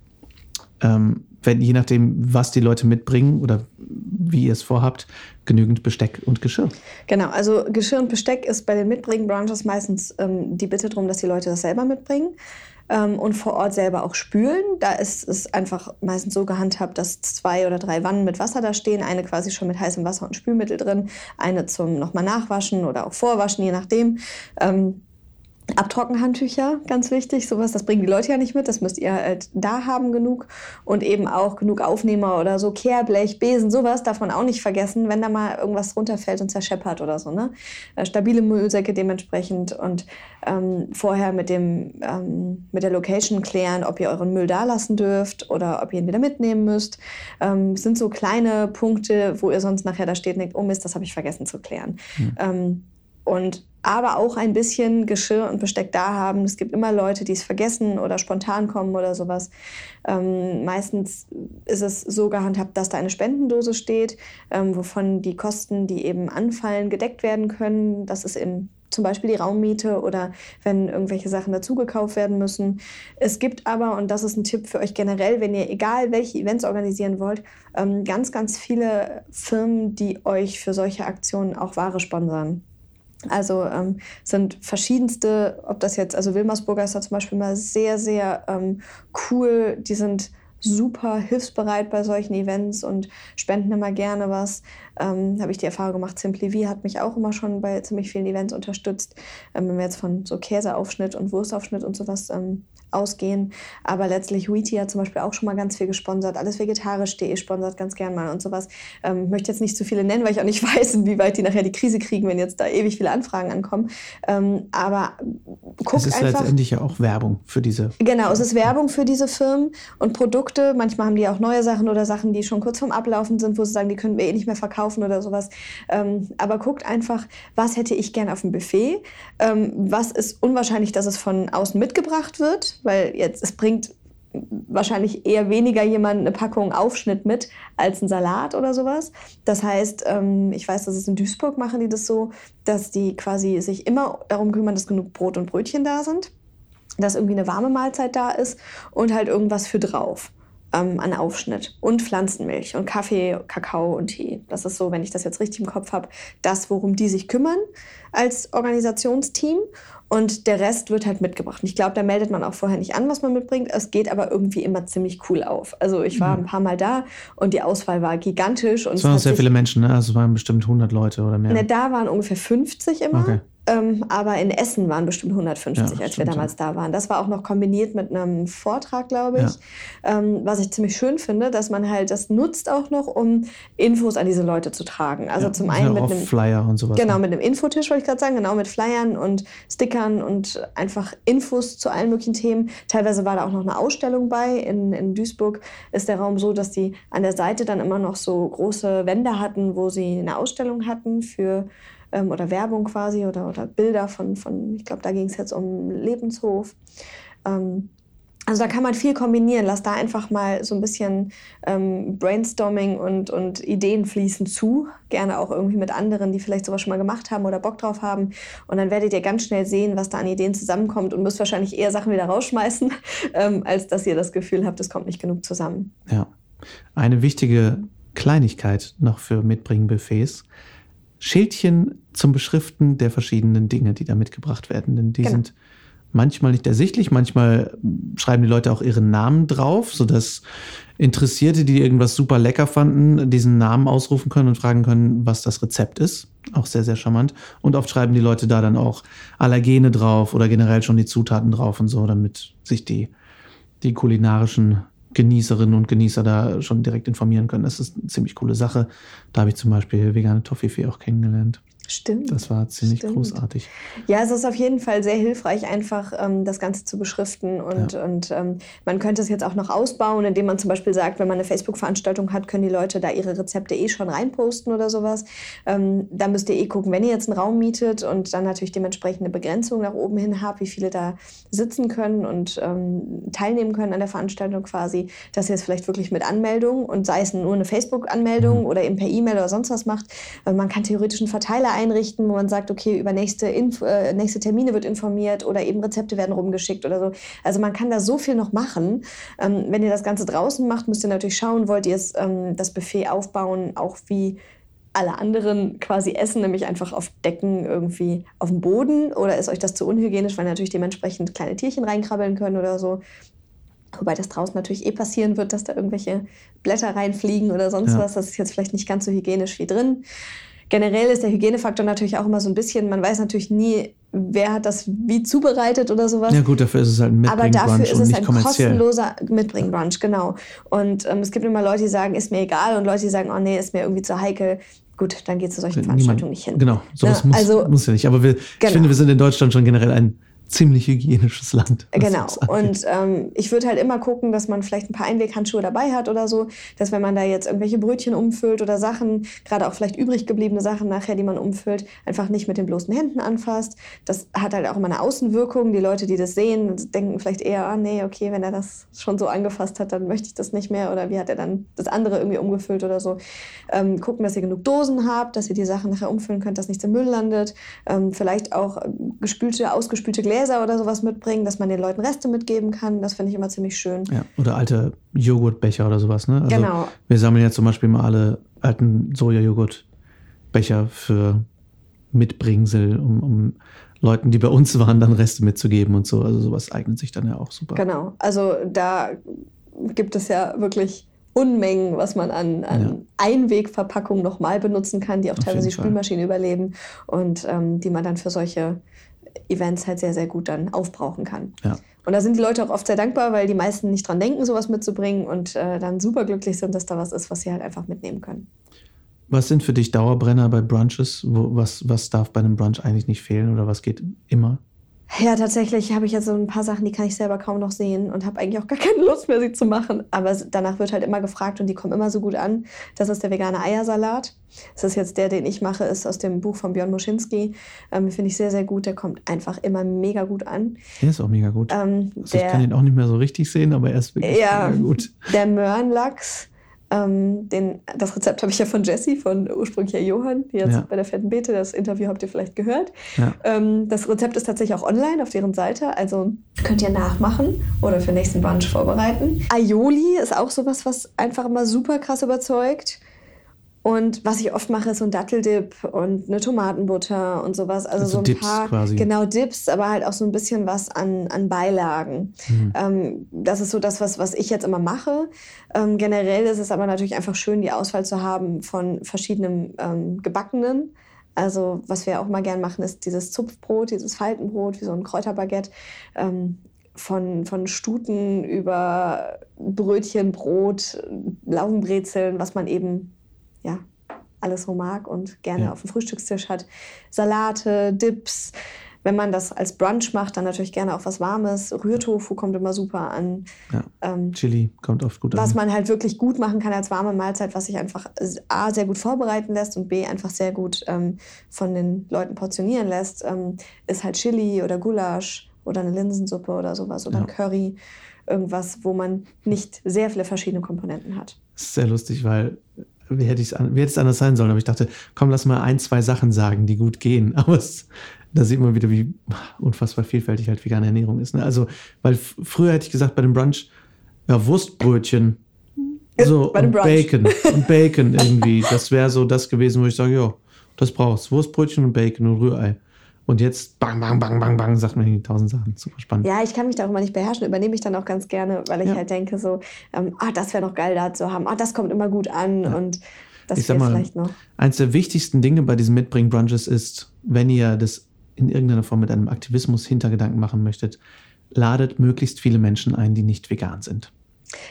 [SPEAKER 1] ähm, wenn, je nachdem, was die Leute mitbringen oder wie ihr es vorhabt, genügend Besteck und Geschirr.
[SPEAKER 2] Genau, also Geschirr und Besteck ist bei den Mitbringen-Branches meistens ähm, die Bitte darum, dass die Leute das selber mitbringen ähm, und vor Ort selber auch spülen. Da ist es einfach meistens so gehandhabt, dass zwei oder drei Wannen mit Wasser da stehen, eine quasi schon mit heißem Wasser und Spülmittel drin, eine zum nochmal nachwaschen oder auch vorwaschen, je nachdem. Ähm, Abtrockenhandtücher, ganz wichtig. Sowas, das bringen die Leute ja nicht mit. Das müsst ihr halt da haben genug. Und eben auch genug Aufnehmer oder so, Kehrblech, Besen, sowas darf man auch nicht vergessen, wenn da mal irgendwas runterfällt und zerscheppert oder so. Ne? Äh, stabile Müllsäcke dementsprechend und ähm, vorher mit, dem, ähm, mit der Location klären, ob ihr euren Müll da lassen dürft oder ob ihr ihn wieder mitnehmen müsst. Ähm, sind so kleine Punkte, wo ihr sonst nachher da steht und denkt, oh Mist, das habe ich vergessen zu klären. Mhm. Und aber auch ein bisschen Geschirr und Besteck da haben. Es gibt immer Leute, die es vergessen oder spontan kommen oder sowas. Ähm, meistens ist es so gehandhabt, dass da eine Spendendose steht, ähm, wovon die Kosten, die eben anfallen, gedeckt werden können. Das ist eben zum Beispiel die Raummiete oder wenn irgendwelche Sachen dazugekauft werden müssen. Es gibt aber, und das ist ein Tipp für euch generell, wenn ihr egal welche Events organisieren wollt, ähm, ganz, ganz viele Firmen, die euch für solche Aktionen auch Ware sponsern. Also ähm, sind verschiedenste, ob das jetzt, also Wilmersburger ist da zum Beispiel mal sehr, sehr ähm, cool. Die sind super hilfsbereit bei solchen Events und spenden immer gerne was. Ähm, Habe ich die Erfahrung gemacht, Simply V hat mich auch immer schon bei ziemlich vielen Events unterstützt. Ähm, wenn wir jetzt von so Käseaufschnitt und Wurstaufschnitt und sowas ähm, ausgehen. Aber letztlich Wheaty hat zum Beispiel auch schon mal ganz viel gesponsert. Alles vegetarisch.de sponsert ganz gern mal und sowas. Ähm, möchte jetzt nicht zu viele nennen, weil ich auch nicht weiß, inwieweit die nachher die Krise kriegen, wenn jetzt da ewig viele Anfragen ankommen. Ähm, aber
[SPEAKER 1] guckt es ist einfach. letztendlich ja auch Werbung für diese.
[SPEAKER 2] Genau, es ist Werbung für diese Firmen und Produkte. Manchmal haben die auch neue Sachen oder Sachen, die schon kurz vorm Ablaufen sind, wo sie sagen, die können wir eh nicht mehr verkaufen oder sowas. Ähm, aber guckt einfach, was hätte ich gern auf dem Buffet? Ähm, was ist unwahrscheinlich, dass es von außen mitgebracht wird? Weil jetzt es bringt wahrscheinlich eher weniger jemand eine Packung Aufschnitt mit als ein Salat oder sowas. Das heißt, ähm, ich weiß, dass es in Duisburg machen die das so, dass die quasi sich immer darum kümmern, dass genug Brot und Brötchen da sind, dass irgendwie eine warme Mahlzeit da ist und halt irgendwas für drauf. ähm, an Aufschnitt und Pflanzenmilch und Kaffee, Kakao und Tee. Das ist so, wenn ich das jetzt richtig im Kopf habe, das, worum die sich kümmern als Organisationsteam. Und der Rest wird halt mitgebracht. Und ich glaube, da meldet man auch vorher nicht an, was man mitbringt. Es geht aber irgendwie immer ziemlich cool auf. Also ich war mhm. ein paar Mal da und die Auswahl war gigantisch. Und
[SPEAKER 1] es waren sehr viele Menschen, ne? Also es waren bestimmt 100 Leute oder mehr.
[SPEAKER 2] Ne, da waren ungefähr 50 immer. Okay. Ähm, aber in Essen waren bestimmt 150, ja, als wir damals ja. da waren. Das war auch noch kombiniert mit einem Vortrag, glaube ich. Ja. Ähm, was ich ziemlich schön finde, dass man halt das nutzt auch noch, um Infos an diese Leute zu tragen. Also zum einen mit einem
[SPEAKER 1] Flyer und sowas.
[SPEAKER 2] Genau, ne? mit einem Infotisch wollte ich gerade sagen, genau mit Flyern und Stickern und einfach Infos zu allen möglichen Themen. Teilweise war da auch noch eine Ausstellung bei. In, in Duisburg ist der Raum so, dass die an der Seite dann immer noch so große Wände hatten, wo sie eine Ausstellung hatten für ähm, oder Werbung quasi oder, oder Bilder von, von ich glaube, da ging es jetzt um Lebenshof. Ähm, also da kann man viel kombinieren. Lass da einfach mal so ein bisschen ähm, Brainstorming und, und Ideen fließen zu. Gerne auch irgendwie mit anderen, die vielleicht sowas schon mal gemacht haben oder Bock drauf haben. Und dann werdet ihr ganz schnell sehen, was da an Ideen zusammenkommt und müsst wahrscheinlich eher Sachen wieder rausschmeißen, ähm, als dass ihr das Gefühl habt, es kommt nicht genug zusammen.
[SPEAKER 1] Ja. Eine wichtige Kleinigkeit noch für Mitbringen-Buffets. Schildchen zum Beschriften der verschiedenen Dinge, die da mitgebracht werden. Denn die genau. sind manchmal nicht ersichtlich, manchmal schreiben die Leute auch ihren Namen drauf, sodass Interessierte, die irgendwas super lecker fanden, diesen Namen ausrufen können und fragen können, was das Rezept ist. Auch sehr, sehr charmant. Und oft schreiben die Leute da dann auch Allergene drauf oder generell schon die Zutaten drauf und so, damit sich die, die kulinarischen Genießerinnen und Genießer da schon direkt informieren können. Das ist eine ziemlich coole Sache. Da habe ich zum Beispiel vegane Toffifee auch kennengelernt.
[SPEAKER 2] Stimmt.
[SPEAKER 1] Das war ziemlich stimmt. großartig.
[SPEAKER 2] Ja, es ist auf jeden Fall sehr hilfreich, einfach ähm, das Ganze zu beschriften. Und, ja. und ähm, man könnte es jetzt auch noch ausbauen, indem man zum Beispiel sagt, wenn man eine Facebook-Veranstaltung hat, können die Leute da ihre Rezepte eh schon reinposten oder sowas. Ähm, da müsst ihr eh gucken, wenn ihr jetzt einen Raum mietet und dann natürlich dementsprechend eine Begrenzung nach oben hin habt, wie viele da sitzen können und ähm, teilnehmen können an der Veranstaltung quasi, dass ihr es vielleicht wirklich mit Anmeldung und sei es nur eine Facebook-Anmeldung mhm. oder eben per E-Mail oder sonst was macht. man kann theoretisch einen Verteiler einrichten, wo man sagt, okay, über nächste, Inf äh, nächste Termine wird informiert oder eben Rezepte werden rumgeschickt oder so. Also man kann da so viel noch machen. Ähm, wenn ihr das Ganze draußen macht, müsst ihr natürlich schauen, wollt ihr es, ähm, das Buffet aufbauen, auch wie alle anderen quasi essen, nämlich einfach auf Decken irgendwie auf dem Boden oder ist euch das zu unhygienisch, weil natürlich dementsprechend kleine Tierchen reinkrabbeln können oder so. Wobei das draußen natürlich eh passieren wird, dass da irgendwelche Blätter reinfliegen oder sonst ja. was. Das ist jetzt vielleicht nicht ganz so hygienisch wie drin. Generell ist der Hygienefaktor natürlich auch immer so ein bisschen, man weiß natürlich nie, wer hat das wie zubereitet oder sowas.
[SPEAKER 1] Ja gut, dafür ist es halt ein Mitbring-Brunch Aber dafür ist es ein
[SPEAKER 2] kostenloser Mitbring-Brunch, genau. Und ähm, es gibt immer Leute, die sagen, ist mir egal und Leute, die sagen, oh nee, ist mir irgendwie zu heikel. Gut, dann geht es zu solchen Veranstaltungen nicht hin.
[SPEAKER 1] Genau, sowas ja, muss, also, muss ja nicht. Aber wir, genau. ich finde, wir sind in Deutschland schon generell ein ziemlich hygienisches Land.
[SPEAKER 2] Genau. Und ähm, ich würde halt immer gucken, dass man vielleicht ein paar Einweghandschuhe dabei hat oder so, dass wenn man da jetzt irgendwelche Brötchen umfüllt oder Sachen, gerade auch vielleicht übrig gebliebene Sachen nachher, die man umfüllt, einfach nicht mit den bloßen Händen anfasst. Das hat halt auch immer eine Außenwirkung. Die Leute, die das sehen, denken vielleicht eher, ah nee, okay, wenn er das schon so angefasst hat, dann möchte ich das nicht mehr. Oder wie hat er dann das andere irgendwie umgefüllt oder so. Ähm, gucken, dass ihr genug Dosen habt, dass ihr die Sachen nachher umfüllen könnt, dass nichts im Müll landet. Ähm, vielleicht auch gespülte, ausgespülte Gläser Gläser oder sowas mitbringen, dass man den Leuten Reste mitgeben kann. Das finde ich immer ziemlich schön.
[SPEAKER 1] Ja, oder alte Joghurtbecher oder sowas. Ne?
[SPEAKER 2] Also genau.
[SPEAKER 1] Wir sammeln ja zum Beispiel mal alle alten Soja-Joghurtbecher für Mitbringsel, um, um Leuten, die bei uns waren, dann Reste mitzugeben und so. Also sowas eignet sich dann ja auch super.
[SPEAKER 2] Genau. Also da gibt es ja wirklich Unmengen, was man an, an ja. Einwegverpackungen nochmal benutzen kann, die auch Auf teilweise die Spülmaschine überleben und ähm, die man dann für solche Events halt sehr, sehr gut dann aufbrauchen kann.
[SPEAKER 1] Ja.
[SPEAKER 2] Und da sind die Leute auch oft sehr dankbar, weil die meisten nicht dran denken, sowas mitzubringen und äh, dann super glücklich sind, dass da was ist, was sie halt einfach mitnehmen können.
[SPEAKER 1] Was sind für dich Dauerbrenner bei Brunches? Wo, was, was darf bei einem Brunch eigentlich nicht fehlen oder was geht immer?
[SPEAKER 2] Ja, tatsächlich habe ich jetzt so ein paar Sachen, die kann ich selber kaum noch sehen und habe eigentlich auch gar keine Lust mehr, sie zu machen. Aber danach wird halt immer gefragt und die kommen immer so gut an. Das ist der vegane Eiersalat. Das ist jetzt der, den ich mache, ist aus dem Buch von Björn Moschinski. Ähm, Finde ich sehr, sehr gut. Der kommt einfach immer mega gut an.
[SPEAKER 1] Der ist auch mega gut. Ähm, also der, ich kann ihn auch nicht mehr so richtig sehen, aber er ist wirklich
[SPEAKER 2] ja,
[SPEAKER 1] mega gut.
[SPEAKER 2] Der Möhrenlachs Ähm, den, das Rezept habe ich ja von Jessie, von ursprünglicher Johann, jetzt ja. bei der Fetten Beete. Das Interview habt ihr vielleicht gehört. Ja. Ähm, das Rezept ist tatsächlich auch online auf deren Seite, also könnt ihr nachmachen oder für den nächsten Brunch vorbereiten. Aioli ist auch sowas, was einfach immer super krass überzeugt. Und was ich oft mache, ist so ein Datteldip und eine Tomatenbutter und sowas. Also, also so ein Dips paar, quasi. genau Dips, aber halt auch so ein bisschen was an, an Beilagen. Mhm. Ähm, das ist so das, was, was ich jetzt immer mache. Ähm, generell ist es aber natürlich einfach schön, die Auswahl zu haben von verschiedenen ähm, Gebackenen. Also was wir auch mal gern machen, ist dieses Zupfbrot, dieses Faltenbrot, wie so ein Kräuterbaguette. Ähm, von, von Stuten über Brötchen, Brot, Laugenbrezeln, was man eben ja, alles so mag und gerne ja. auf dem Frühstückstisch hat. Salate, Dips. Wenn man das als Brunch macht, dann natürlich gerne auch was Warmes. Rührtofu kommt immer super an.
[SPEAKER 1] Ja. Ähm, Chili kommt oft gut
[SPEAKER 2] an. Was man halt wirklich gut machen kann als warme Mahlzeit, was sich einfach A, sehr gut vorbereiten lässt und B, einfach sehr gut ähm, von den Leuten portionieren lässt, ähm, ist halt Chili oder Gulasch oder eine Linsensuppe oder sowas oder ja. ein Curry. Irgendwas, wo man nicht sehr viele verschiedene Komponenten hat.
[SPEAKER 1] Das ist sehr lustig, weil wie hätte, wie hätte es anders sein sollen? Aber ich dachte, komm, lass mal ein, zwei Sachen sagen, die gut gehen. Aber es, da sieht man wieder, wie unfassbar vielfältig halt vegane Ernährung ist. Ne? Also, weil früher hätte ich gesagt, bei dem Brunch, ja, Wurstbrötchen. So, und Bacon. Und Bacon irgendwie. Das wäre so das gewesen, wo ich sage, ja, das brauchst. Wurstbrötchen und Bacon und Rührei. Und jetzt bang, bang, bang, bang, bang, sagt man die tausend Sachen. Super spannend.
[SPEAKER 2] Ja, ich kann mich da auch immer nicht beherrschen, übernehme ich dann auch ganz gerne, weil ich ja. halt denke, so, ähm, ah, das wäre noch geil da zu haben, ah, das kommt immer gut an ja. und das
[SPEAKER 1] ich sag mal, vielleicht noch. Eins der wichtigsten Dinge bei diesen Mitbring-Brunches ist, wenn ihr das in irgendeiner Form mit einem Aktivismus-Hintergedanken machen möchtet, ladet möglichst viele Menschen ein, die nicht vegan sind.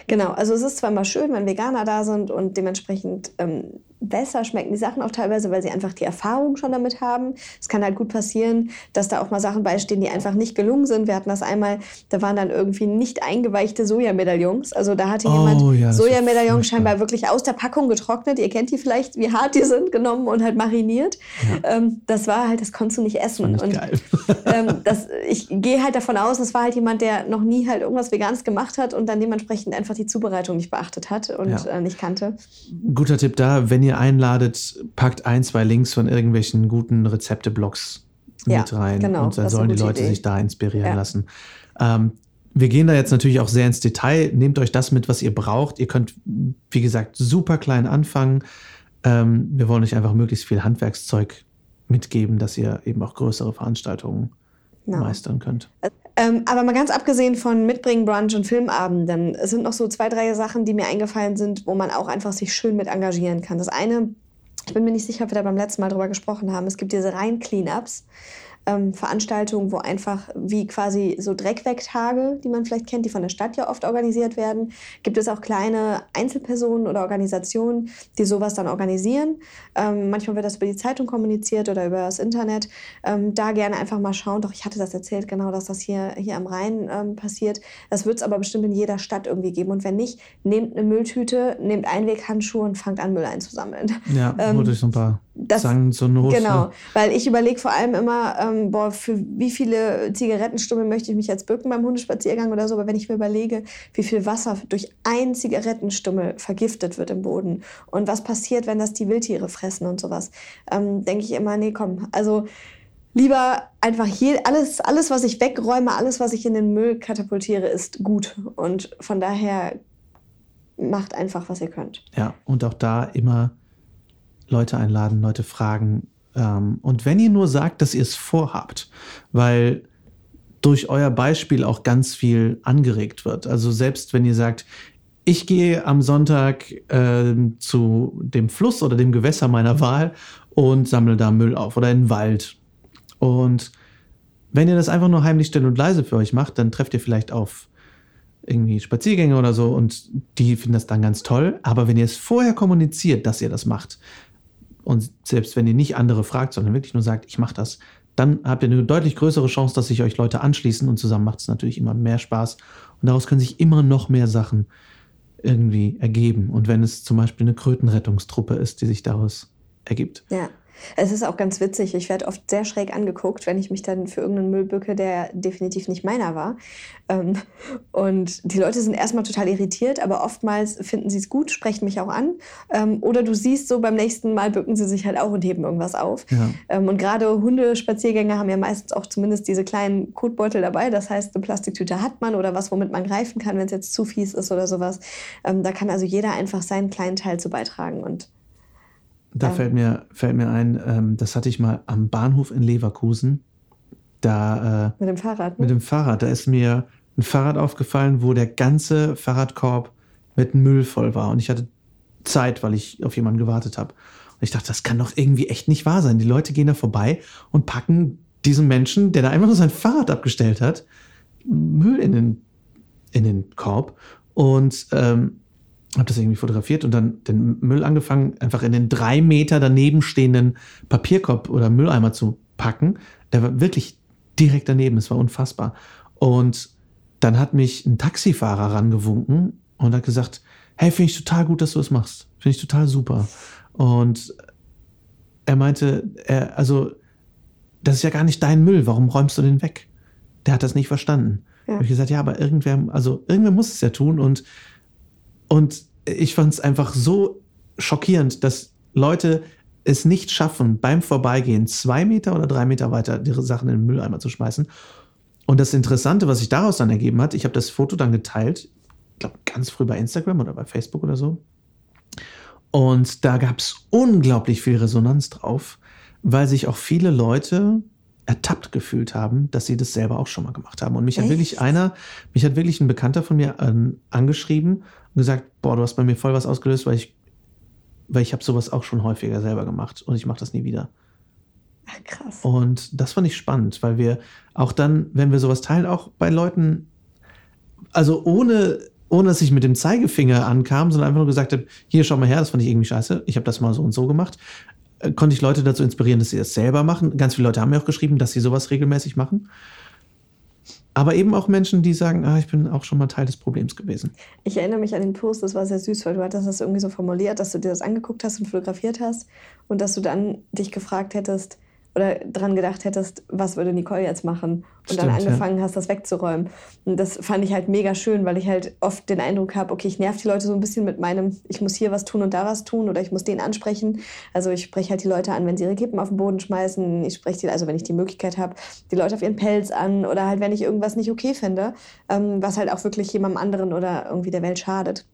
[SPEAKER 2] Genau, also es ist zwar mal schön, wenn Veganer da sind und dementsprechend ähm, besser schmecken die Sachen auch teilweise, weil sie einfach die Erfahrung schon damit haben. Es kann halt gut passieren, dass da auch mal Sachen beistehen, die einfach nicht gelungen sind. Wir hatten das einmal, da waren dann irgendwie nicht eingeweichte Sojamedaillons. Also da hatte jemand oh, ja, Sojamedaillons scheinbar wirklich aus der Packung getrocknet. Ihr kennt die vielleicht, wie hart die sind, genommen und halt mariniert. Ja. Ähm, das war halt, das konntest du nicht essen.
[SPEAKER 1] Nicht
[SPEAKER 2] und ähm, das, ich gehe halt davon aus, das war halt jemand, der noch nie halt irgendwas Veganes gemacht hat und dann dementsprechend einfach die Zubereitung nicht beachtet hat und ja. äh, nicht kannte.
[SPEAKER 1] Guter Tipp da, wenn ihr einladet, packt ein, zwei Links von irgendwelchen guten Rezepte-Blogs ja, mit rein. Genau, und dann sollen die Leute Idee. sich da inspirieren ja. lassen. Ähm, wir gehen da jetzt natürlich auch sehr ins Detail. Nehmt euch das mit, was ihr braucht. Ihr könnt, wie gesagt, super klein anfangen. Ähm, wir wollen euch einfach möglichst viel Handwerkszeug mitgeben, dass ihr eben auch größere Veranstaltungen no. meistern könnt.
[SPEAKER 2] Ähm, aber mal ganz abgesehen von Mitbringen, Brunch und Filmabenden, es sind noch so zwei, drei Sachen, die mir eingefallen sind, wo man auch einfach sich schön mit engagieren kann. Das eine, ich bin mir nicht sicher, ob wir da beim letzten Mal drüber gesprochen haben, es gibt diese Rein-Cleanups ähm, Veranstaltungen, wo einfach wie quasi so Dreckwegtage, die man vielleicht kennt, die von der Stadt ja oft organisiert werden, gibt es auch kleine Einzelpersonen oder Organisationen, die sowas dann organisieren. Ähm, manchmal wird das über die Zeitung kommuniziert oder über das Internet. Ähm, da gerne einfach mal schauen. Doch ich hatte das erzählt, genau, dass das hier, hier am Rhein ähm, passiert. Das wird es aber bestimmt in jeder Stadt irgendwie geben. Und wenn nicht, nehmt eine Mülltüte, nehmt Einweghandschuhe und fangt an, Müll einzusammeln.
[SPEAKER 1] Ja, ähm, holt euch so ein paar das, Zangen zur Not.
[SPEAKER 2] Genau, weil ich überlege vor allem immer, ähm, boah, für wie viele Zigarettenstummel möchte ich mich jetzt bücken beim Hundespaziergang oder so, aber wenn ich mir überlege, wie viel Wasser durch einen Zigarettenstummel vergiftet wird im Boden und was passiert, wenn das die Wildtiere fressen und sowas, ähm, denke ich immer, nee, komm, also lieber einfach hier alles, alles, was ich wegräume, alles, was ich in den Müll katapultiere, ist gut und von daher macht einfach, was ihr könnt.
[SPEAKER 1] Ja, und auch da immer Leute einladen, Leute fragen. Ähm, und wenn ihr nur sagt, dass ihr es vorhabt, weil durch euer Beispiel auch ganz viel angeregt wird. Also selbst wenn ihr sagt, ich gehe am Sonntag äh, zu dem Fluss oder dem Gewässer meiner Wahl und sammle da Müll auf oder in den Wald. Und wenn ihr das einfach nur heimlich still und leise für euch macht, dann trefft ihr vielleicht auf irgendwie Spaziergänge oder so und die finden das dann ganz toll. Aber wenn ihr es vorher kommuniziert, dass ihr das macht, und selbst wenn ihr nicht andere fragt, sondern wirklich nur sagt, ich mache das, dann habt ihr eine deutlich größere Chance, dass sich euch Leute anschließen und zusammen macht es natürlich immer mehr Spaß. Und daraus können sich immer noch mehr Sachen irgendwie ergeben. Und wenn es zum Beispiel eine Krötenrettungstruppe ist, die sich daraus ergibt.
[SPEAKER 2] Ja. Es ist auch ganz witzig. Ich werde oft sehr schräg angeguckt, wenn ich mich dann für irgendeinen Müll bücke, der definitiv nicht meiner war. Ähm, und die Leute sind erstmal total irritiert, aber oftmals finden sie es gut, sprechen mich auch an. Ähm, oder du siehst so beim nächsten Mal bücken sie sich halt auch und heben irgendwas auf. Ja. Ähm, und gerade Hundespaziergänger haben ja meistens auch zumindest diese kleinen Kotbeutel dabei. Das heißt, eine Plastiktüte hat man oder was, womit man greifen kann, wenn es jetzt zu fies ist oder sowas. da kann also jeder einfach seinen kleinen Teil zu beitragen. Und
[SPEAKER 1] da ja. fällt, mir, fällt mir ein, ähm, das hatte ich mal am Bahnhof in Leverkusen. Da,
[SPEAKER 2] äh, mit dem Fahrrad?
[SPEAKER 1] Ne? Mit dem Fahrrad. Da ist mir ein Fahrrad aufgefallen, wo der ganze Fahrradkorb mit Müll voll war. Und ich hatte Zeit, weil ich auf jemanden gewartet habe. Und ich dachte, das kann doch irgendwie echt nicht wahr sein. Die Leute gehen da vorbei und packen diesen Menschen, der da einfach nur sein Fahrrad abgestellt hat, Müll in den, in den Korb. Und ähm, habe das irgendwie fotografiert und dann den Müll angefangen, einfach in den drei Meter daneben stehenden Papierkorb oder Mülleimer zu packen. Der war wirklich direkt daneben. Es war unfassbar. Und dann hat mich ein Taxifahrer rangewunken und hat gesagt, hey, finde ich total gut, dass du das machst. Finde ich total super. Und er meinte, er, also, das ist ja gar nicht dein Müll, warum räumst du den weg? Der hat das nicht verstanden. Ja. Habe ich gesagt, ja, aber irgendwer, also irgendwer muss es ja tun und und ich fand es einfach so schockierend, dass Leute es nicht schaffen, beim Vorbeigehen zwei Meter oder drei Meter weiter ihre Sachen in den Mülleimer zu schmeißen. Und das Interessante, was sich daraus dann ergeben hat, ich habe das Foto dann geteilt, ich glaube ganz früh bei Instagram oder bei Facebook oder so. Und da gab es unglaublich viel Resonanz drauf, weil sich auch viele Leute ertappt gefühlt haben, dass sie das selber auch schon mal gemacht haben. Und mich Echt? hat wirklich einer, mich hat wirklich ein Bekannter von mir ähm, angeschrieben und gesagt, boah, du hast bei mir voll was ausgelöst, weil ich, weil ich habe sowas auch schon häufiger selber gemacht und ich mache das nie wieder.
[SPEAKER 2] Ach, krass.
[SPEAKER 1] Und das fand ich spannend, weil wir auch dann, wenn wir sowas teilen, auch bei Leuten, also ohne, ohne dass ich mit dem Zeigefinger ankam, sondern einfach nur gesagt habe, hier schau mal her, das fand ich irgendwie scheiße, ich habe das mal so und so gemacht, äh, konnte ich Leute dazu inspirieren, dass sie das selber machen. Ganz viele Leute haben mir auch geschrieben, dass sie sowas regelmäßig machen. Aber eben auch Menschen, die sagen, ah, ich bin auch schon mal Teil des Problems gewesen.
[SPEAKER 2] Ich erinnere mich an den Post, das war sehr süß, weil du hattest das irgendwie so formuliert, dass du dir das angeguckt hast und fotografiert hast und dass du dann dich gefragt hättest, oder dran gedacht hättest, was würde Nicole jetzt machen und Stimmt, dann angefangen ja. hast, das wegzuräumen. Und das fand ich halt mega schön, weil ich halt oft den Eindruck habe, okay, ich nerv die Leute so ein bisschen mit meinem, ich muss hier was tun und da was tun oder ich muss den ansprechen. Also ich spreche halt die Leute an, wenn sie ihre Kippen auf den Boden schmeißen. Ich spreche die, also wenn ich die Möglichkeit habe, die Leute auf ihren Pelz an oder halt, wenn ich irgendwas nicht okay finde, ähm, was halt auch wirklich jemandem anderen oder irgendwie der Welt schadet.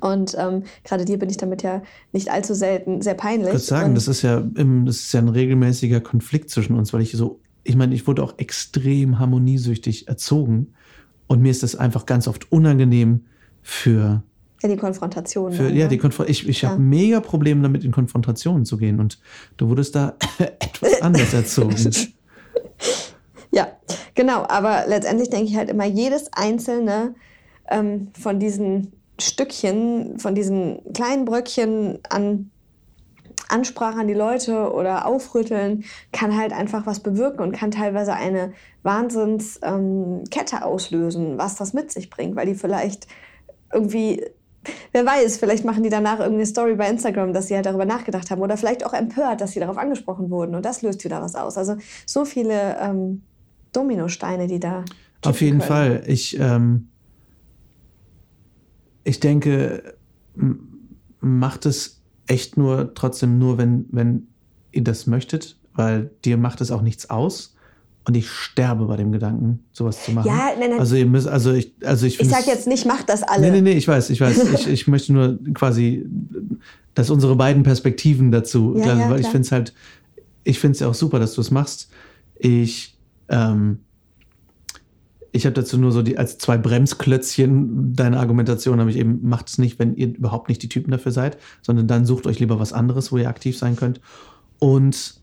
[SPEAKER 2] Und ähm, gerade dir bin ich damit ja nicht allzu selten sehr peinlich. Ich
[SPEAKER 1] würde sagen, das ist, ja im, das ist ja ein regelmäßiger Konflikt zwischen uns, weil ich so, ich meine, ich wurde auch extrem harmoniesüchtig erzogen und mir ist das einfach ganz oft unangenehm für.
[SPEAKER 2] Ja, die Konfrontation.
[SPEAKER 1] Für, ja, ne? die Konfr ich, ich ja. habe mega Probleme damit, in Konfrontationen zu gehen und du wurdest da etwas anders erzogen.
[SPEAKER 2] ja, genau, aber letztendlich denke ich halt immer, jedes einzelne ähm, von diesen Stückchen, von diesen kleinen Bröckchen an Ansprache an die Leute oder Aufrütteln kann halt einfach was bewirken und kann teilweise eine Wahnsinnskette ähm, auslösen, was das mit sich bringt, weil die vielleicht irgendwie, wer weiß, vielleicht machen die danach irgendeine Story bei Instagram, dass sie halt darüber nachgedacht haben oder vielleicht auch empört, dass sie darauf angesprochen wurden und das löst wieder was aus. Also so viele ähm, Dominosteine, die da.
[SPEAKER 1] Auf jeden können. Fall. Ich. Ähm ich denke, macht es echt nur trotzdem nur, wenn, wenn ihr das möchtet, weil dir macht es auch nichts aus. Und ich sterbe bei dem Gedanken, sowas zu machen. Ja, nein, nein. Also ihr müsst, also ich, also ich.
[SPEAKER 2] Ich sag jetzt nicht, macht das alle.
[SPEAKER 1] Nee, nee, nee, ich weiß, ich weiß. ich, ich möchte nur quasi, dass unsere beiden Perspektiven dazu, ja, klar, ja, weil klar. ich finde es halt, ich finde es ja auch super, dass du es machst. Ich, ähm, ich habe dazu nur so die als zwei Bremsklötzchen deine Argumentation habe ich eben macht es nicht, wenn ihr überhaupt nicht die Typen dafür seid, sondern dann sucht euch lieber was anderes, wo ihr aktiv sein könnt und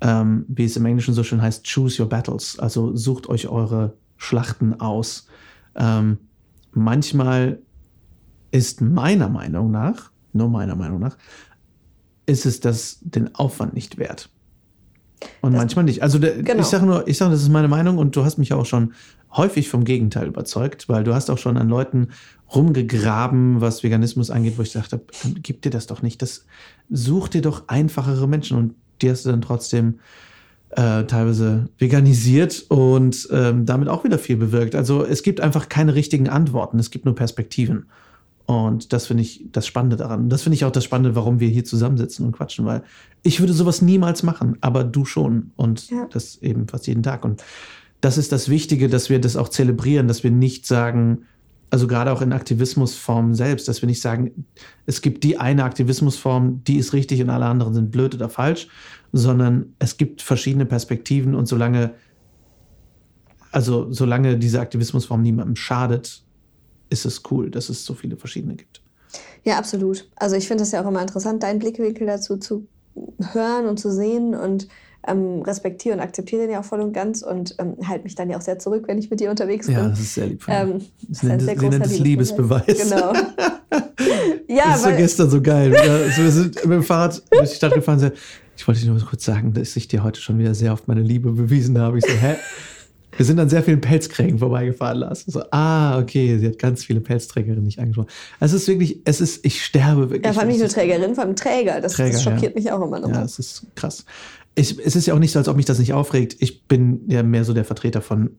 [SPEAKER 1] ähm, wie es im Englischen so schön heißt, choose your battles. Also sucht euch eure Schlachten aus. Ähm, manchmal ist meiner Meinung nach, nur meiner Meinung nach, ist es das den Aufwand nicht wert. Und das, manchmal nicht. Also der, genau. ich sage nur, ich sage, das ist meine Meinung und du hast mich ja auch schon häufig vom Gegenteil überzeugt, weil du hast auch schon an Leuten rumgegraben, was Veganismus angeht, wo ich dachte, gib dir das doch nicht. Das such dir doch einfachere Menschen. Und die hast du dann trotzdem äh, teilweise veganisiert und ähm, damit auch wieder viel bewirkt. Also es gibt einfach keine richtigen Antworten, es gibt nur Perspektiven. Und das finde ich das Spannende daran. Das finde ich auch das Spannende, warum wir hier zusammensitzen und quatschen, weil ich würde sowas niemals machen, aber du schon. Und ja. das eben fast jeden Tag. Und das ist das Wichtige, dass wir das auch zelebrieren, dass wir nicht sagen, also gerade auch in Aktivismusformen selbst, dass wir nicht sagen, es gibt die eine Aktivismusform, die ist richtig und alle anderen sind blöd oder falsch, sondern es gibt verschiedene Perspektiven und solange, also solange diese Aktivismusform niemandem schadet, ist es cool, dass es so viele verschiedene gibt.
[SPEAKER 2] Ja, absolut. Also ich finde es ja auch immer interessant, deinen Blickwinkel dazu zu hören und zu sehen und ähm, respektiere und akzeptiere den ja auch voll und ganz und ähm, halte mich dann ja auch sehr zurück, wenn ich mit dir unterwegs bin.
[SPEAKER 1] Ja, das ist sehr lieb. Von ähm, das ist ein sehr großer nennt Liebesbeweis. Genau. ja, das war gestern so geil. Ja, wir sind mit dem Fahrrad durch die Stadt gefahren. Ich wollte dir nur kurz sagen, dass ich dir heute schon wieder sehr oft meine Liebe bewiesen habe. Ich so, hä? Wir sind an sehr vielen Pelzkrägen vorbeigefahren lassen. So, ah, okay, sie hat ganz viele Pelzträgerinnen nicht angesprochen. Also es ist wirklich, es ist, ich sterbe wirklich.
[SPEAKER 2] Ja, vor allem nicht nur Trägerin, vor allem Träger. Das, Träger, das schockiert ja. mich auch immer noch.
[SPEAKER 1] Ja, es ist krass. Ich, es ist ja auch nicht so, als ob mich das nicht aufregt. Ich bin ja mehr so der Vertreter von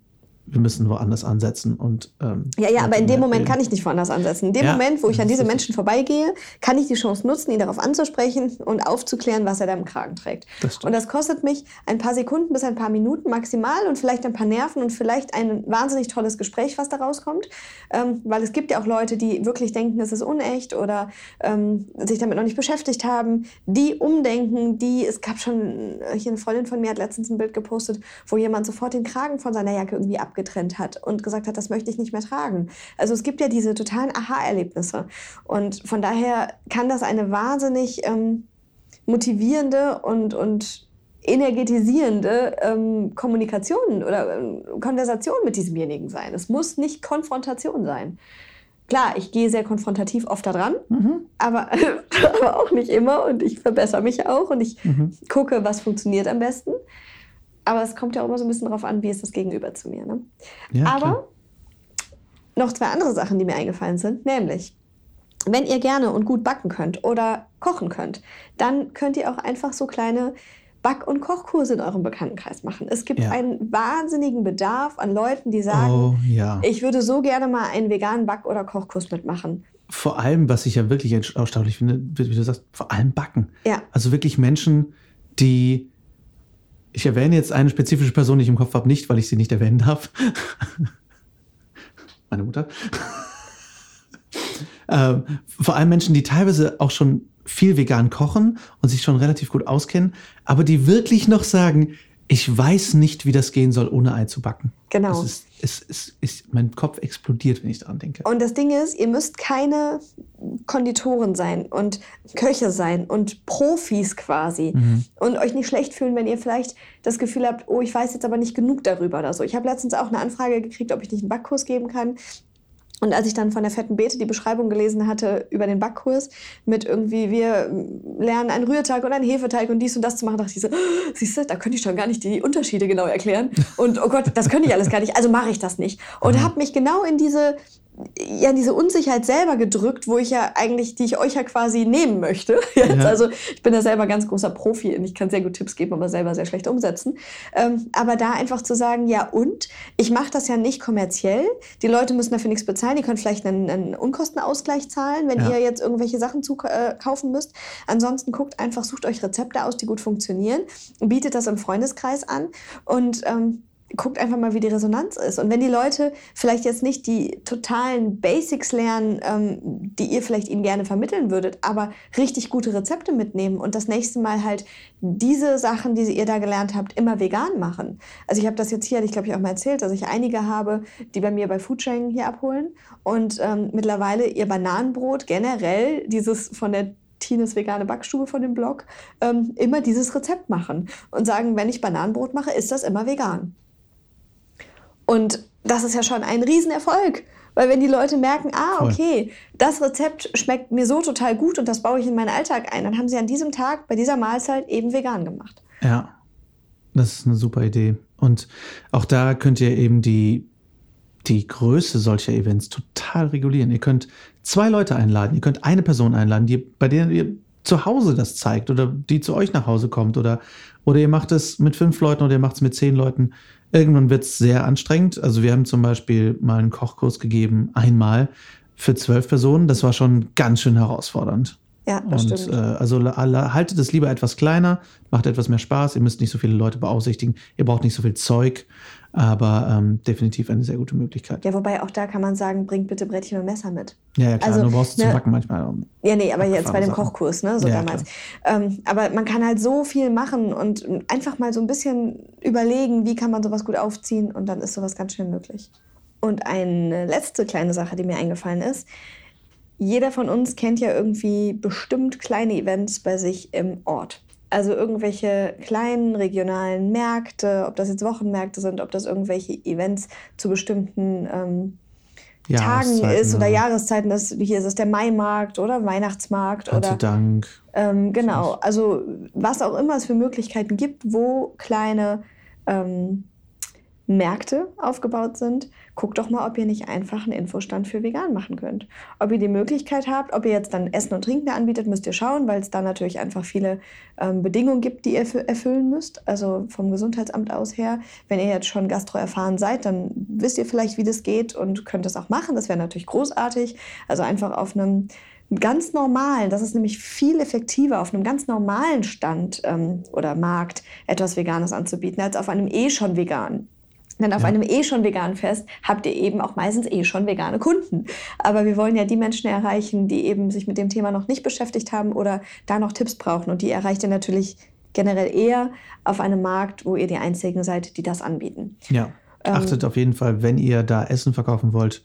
[SPEAKER 1] wir müssen woanders ansetzen und
[SPEAKER 2] ähm, ja ja aber in dem Moment kann ich nicht woanders ansetzen. In dem ja, Moment wo ich an diese Menschen vorbeigehe kann ich die Chance nutzen ihn darauf anzusprechen und aufzuklären was er da im Kragen trägt. Das und das kostet mich ein paar Sekunden bis ein paar Minuten maximal und vielleicht ein paar Nerven und vielleicht ein wahnsinnig tolles Gespräch was da rauskommt. Ähm, weil es gibt ja auch Leute die wirklich denken es ist unecht oder ähm, sich damit noch nicht beschäftigt haben die umdenken die es gab schon hier eine Freundin von mir hat letztens ein Bild gepostet wo jemand sofort den Kragen von seiner Jacke irgendwie ab abgetrennt hat und gesagt hat, das möchte ich nicht mehr tragen. Also es gibt ja diese totalen Aha-Erlebnisse. Und von daher kann das eine wahnsinnig ähm, motivierende und, und energetisierende ähm, Kommunikation oder ähm, Konversation mit diesemjenigen sein. Es muss nicht Konfrontation sein. Klar, ich gehe sehr konfrontativ oft daran, mhm. aber, aber auch nicht immer und ich verbessere mich auch und ich mhm. gucke, was funktioniert am besten. Aber es kommt ja auch immer so ein bisschen darauf an, wie ist das Gegenüber zu mir. Ne? Ja, Aber klar. noch zwei andere Sachen, die mir eingefallen sind, nämlich, wenn ihr gerne und gut backen könnt oder kochen könnt, dann könnt ihr auch einfach so kleine Back- und Kochkurse in eurem Bekanntenkreis machen. Es gibt ja. einen wahnsinnigen Bedarf an Leuten, die sagen, oh, ja. ich würde so gerne mal einen veganen Back- oder Kochkurs mitmachen.
[SPEAKER 1] Vor allem, was ich ja wirklich erstaunlich finde, wie du sagst, vor allem Backen. Ja. Also wirklich Menschen, die ich erwähne jetzt eine spezifische Person, die ich im Kopf habe, nicht, weil ich sie nicht erwähnen darf. Meine Mutter. ähm, vor allem Menschen, die teilweise auch schon viel vegan kochen und sich schon relativ gut auskennen, aber die wirklich noch sagen, ich weiß nicht, wie das gehen soll, ohne Ei zu backen. Genau. Es ist, es, es, es, mein Kopf explodiert, wenn ich daran denke.
[SPEAKER 2] Und das Ding ist, ihr müsst keine Konditoren sein und Köche sein und Profis quasi mhm. und euch nicht schlecht fühlen, wenn ihr vielleicht das Gefühl habt, oh, ich weiß jetzt aber nicht genug darüber oder so. Ich habe letztens auch eine Anfrage gekriegt, ob ich nicht einen Backkurs geben kann. Und als ich dann von der fetten Beete die Beschreibung gelesen hatte über den Backkurs mit irgendwie, wir lernen einen Rührteig und einen Hefeteig und dies und das zu machen, dachte ich so, oh, siehst du, da könnte ich schon gar nicht die Unterschiede genau erklären. Und oh Gott, das könnte ich alles gar nicht, also mache ich das nicht. Und mhm. habe mich genau in diese ja diese Unsicherheit selber gedrückt, wo ich ja eigentlich, die ich euch ja quasi nehmen möchte. Jetzt. Ja. Also ich bin da selber ganz großer Profi und ich kann sehr gut Tipps geben, aber selber sehr schlecht umsetzen. Ähm, aber da einfach zu sagen, ja und, ich mache das ja nicht kommerziell. Die Leute müssen dafür nichts bezahlen. Die können vielleicht einen, einen Unkostenausgleich zahlen, wenn ja. ihr jetzt irgendwelche Sachen zu, äh, kaufen müsst. Ansonsten guckt einfach, sucht euch Rezepte aus, die gut funktionieren, bietet das im Freundeskreis an und ähm, guckt einfach mal, wie die Resonanz ist. Und wenn die Leute vielleicht jetzt nicht die totalen Basics lernen, ähm, die ihr vielleicht ihnen gerne vermitteln würdet, aber richtig gute Rezepte mitnehmen und das nächste Mal halt diese Sachen, die ihr da gelernt habt, immer vegan machen. Also ich habe das jetzt hier, ich glaube, ich auch mal erzählt, dass ich einige habe, die bei mir bei Foodsharing hier abholen und ähm, mittlerweile ihr Bananenbrot generell, dieses von der Tines vegane Backstube von dem Blog, ähm, immer dieses Rezept machen und sagen, wenn ich Bananenbrot mache, ist das immer vegan. Und das ist ja schon ein Riesenerfolg. Weil wenn die Leute merken, ah, okay, das Rezept schmeckt mir so total gut und das baue ich in meinen Alltag ein, dann haben sie an diesem Tag bei dieser Mahlzeit eben vegan gemacht.
[SPEAKER 1] Ja, das ist eine super Idee. Und auch da könnt ihr eben die, die Größe solcher Events total regulieren. Ihr könnt zwei Leute einladen, ihr könnt eine Person einladen, die, bei der ihr zu Hause das zeigt oder die zu euch nach Hause kommt oder, oder ihr macht es mit fünf Leuten oder ihr macht es mit zehn Leuten. Irgendwann wird es sehr anstrengend. Also wir haben zum Beispiel mal einen Kochkurs gegeben, einmal für zwölf Personen. Das war schon ganz schön herausfordernd.
[SPEAKER 2] Ja, das
[SPEAKER 1] und,
[SPEAKER 2] stimmt.
[SPEAKER 1] Äh, also haltet es lieber etwas kleiner, macht etwas mehr Spaß. Ihr müsst nicht so viele Leute beaufsichtigen. Ihr braucht nicht so viel Zeug. Aber ähm, definitiv eine sehr gute Möglichkeit.
[SPEAKER 2] Ja, wobei auch da kann man sagen, bringt bitte Brettchen und Messer mit.
[SPEAKER 1] Ja, ja klar, also, du brauchst ne, zum Backen manchmal.
[SPEAKER 2] Ja, nee, aber jetzt bei dem Sachen. Kochkurs, ne, so ja, damals. Ähm, aber man kann halt so viel machen und einfach mal so ein bisschen überlegen, wie kann man sowas gut aufziehen und dann ist sowas ganz schnell möglich. Und eine letzte kleine Sache, die mir eingefallen ist. Jeder von uns kennt ja irgendwie bestimmt kleine Events bei sich im Ort. Also irgendwelche kleinen regionalen Märkte, ob das jetzt Wochenmärkte sind, ob das irgendwelche Events zu bestimmten ähm, Tagen ist oder ja. Jahreszeiten. Das, hier ist es der Maimarkt oder Weihnachtsmarkt.
[SPEAKER 1] Gott
[SPEAKER 2] oder
[SPEAKER 1] Dank.
[SPEAKER 2] Ähm, genau, also was auch immer es für Möglichkeiten gibt, wo kleine ähm, Märkte aufgebaut sind, guckt doch mal, ob ihr nicht einfach einen Infostand für vegan machen könnt. Ob ihr die Möglichkeit habt, ob ihr jetzt dann Essen und Trinken anbietet, müsst ihr schauen, weil es da natürlich einfach viele ähm, Bedingungen gibt, die ihr erfüllen müsst. Also vom Gesundheitsamt aus her. Wenn ihr jetzt schon Gastro erfahren seid, dann wisst ihr vielleicht, wie das geht und könnt das auch machen. Das wäre natürlich großartig. Also einfach auf einem ganz normalen, das ist nämlich viel effektiver, auf einem ganz normalen Stand ähm, oder Markt etwas Veganes anzubieten, als auf einem eh schon veganen. Denn auf ja. einem eh schon veganen Fest habt ihr eben auch meistens eh schon vegane Kunden. Aber wir wollen ja die Menschen erreichen, die eben sich mit dem Thema noch nicht beschäftigt haben oder da noch Tipps brauchen. Und die erreicht ihr natürlich generell eher auf einem Markt, wo ihr die Einzigen seid, die das anbieten.
[SPEAKER 1] Ja, ähm, achtet auf jeden Fall, wenn ihr da Essen verkaufen wollt,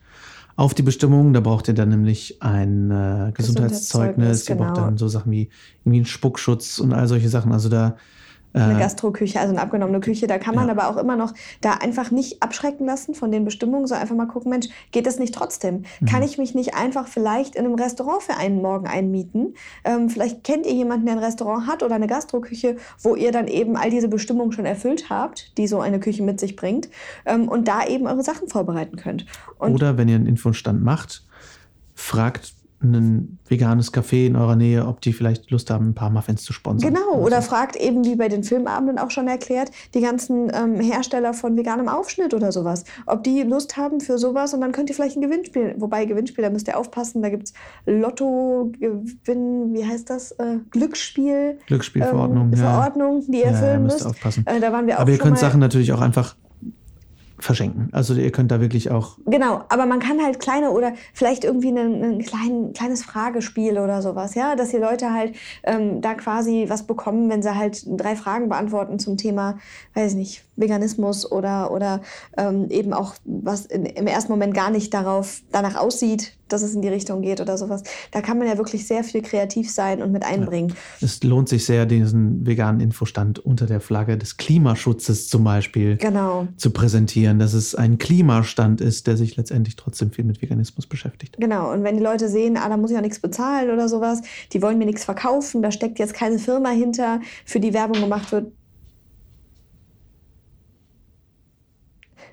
[SPEAKER 1] auf die Bestimmungen. Da braucht ihr dann nämlich ein äh, Gesundheitszeugnis. Gesundheitszeugnis genau. Ihr braucht genau. dann so Sachen wie irgendwie einen Spuckschutz und all solche Sachen. Also da
[SPEAKER 2] eine äh, Gastroküche, also eine abgenommene Küche. Da kann man ja. aber auch immer noch da einfach nicht abschrecken lassen von den Bestimmungen, sondern einfach mal gucken, Mensch, geht das nicht trotzdem? Mhm. Kann ich mich nicht einfach vielleicht in einem Restaurant für einen Morgen einmieten? Ähm, vielleicht kennt ihr jemanden, der ein Restaurant hat oder eine Gastroküche, wo ihr dann eben all diese Bestimmungen schon erfüllt habt, die so eine Küche mit sich bringt ähm, und da eben eure Sachen vorbereiten könnt.
[SPEAKER 1] Und oder wenn ihr einen Infostand macht, fragt ein veganes Café in eurer Nähe, ob die vielleicht Lust haben, ein paar Muffins zu sponsern.
[SPEAKER 2] Genau, oder so. fragt eben, wie bei den Filmabenden auch schon erklärt, die ganzen ähm, Hersteller von veganem Aufschnitt oder sowas, ob die Lust haben für sowas und dann könnt ihr vielleicht ein Gewinnspiel, wobei Gewinnspiel, da müsst ihr aufpassen, da gibt es Lotto, Gewinn, wie heißt das, äh, Glücksspiel.
[SPEAKER 1] Glücksspielverordnung.
[SPEAKER 2] Ähm, Verordnung, die ihr erfüllen ja, müsst.
[SPEAKER 1] Aufpassen.
[SPEAKER 2] Äh, da waren wir auch
[SPEAKER 1] Aber ihr könnt Sachen natürlich auch einfach verschenken. Also ihr könnt da wirklich auch.
[SPEAKER 2] Genau, aber man kann halt kleine oder vielleicht irgendwie ein, ein klein, kleines Fragespiel oder sowas, ja, dass die Leute halt ähm, da quasi was bekommen, wenn sie halt drei Fragen beantworten zum Thema, weiß ich nicht, Veganismus oder, oder ähm, eben auch was in, im ersten Moment gar nicht darauf danach aussieht, dass es in die Richtung geht oder sowas. Da kann man ja wirklich sehr viel kreativ sein und mit einbringen. Ja.
[SPEAKER 1] Es lohnt sich sehr, diesen veganen Infostand unter der Flagge des Klimaschutzes zum Beispiel
[SPEAKER 2] genau.
[SPEAKER 1] zu präsentieren, dass es ein Klimastand ist, der sich letztendlich trotzdem viel mit Veganismus beschäftigt.
[SPEAKER 2] Genau, und wenn die Leute sehen, ah, da muss ich auch nichts bezahlen oder sowas, die wollen mir nichts verkaufen, da steckt jetzt keine Firma hinter, für die Werbung gemacht wird,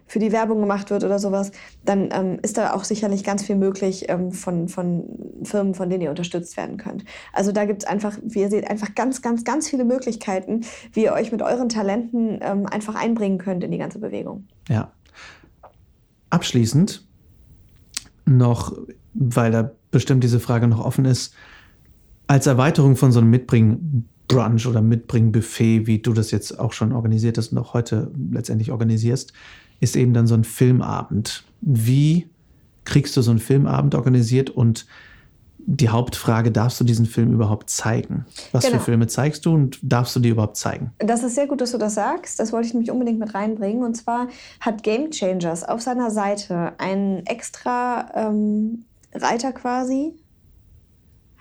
[SPEAKER 2] für die Werbung gemacht wird oder sowas, dann ähm, ist da auch sicherlich ganz viel möglich ähm, von, von Firmen, von denen ihr unterstützt werden könnt. Also da gibt es einfach, wie ihr seht, einfach ganz, ganz, ganz viele Möglichkeiten, wie ihr euch mit euren Talenten ähm, einfach einbringen könnt in die ganze Bewegung.
[SPEAKER 1] Ja. Abschließend noch, weil da bestimmt diese Frage noch offen ist, als Erweiterung von so einem Mitbring-Brunch oder Mitbring-Buffet, wie du das jetzt auch schon organisiert hast und auch heute letztendlich organisierst, ist eben dann so ein Filmabend. Wie kriegst du so einen Filmabend organisiert und die Hauptfrage, darfst du diesen Film überhaupt zeigen? Was genau. für Filme zeigst du und darfst du die überhaupt zeigen?
[SPEAKER 2] Das ist sehr gut, dass du das sagst. Das wollte ich nämlich unbedingt mit reinbringen. Und zwar hat Game Changers auf seiner Seite einen extra ähm, Reiter quasi.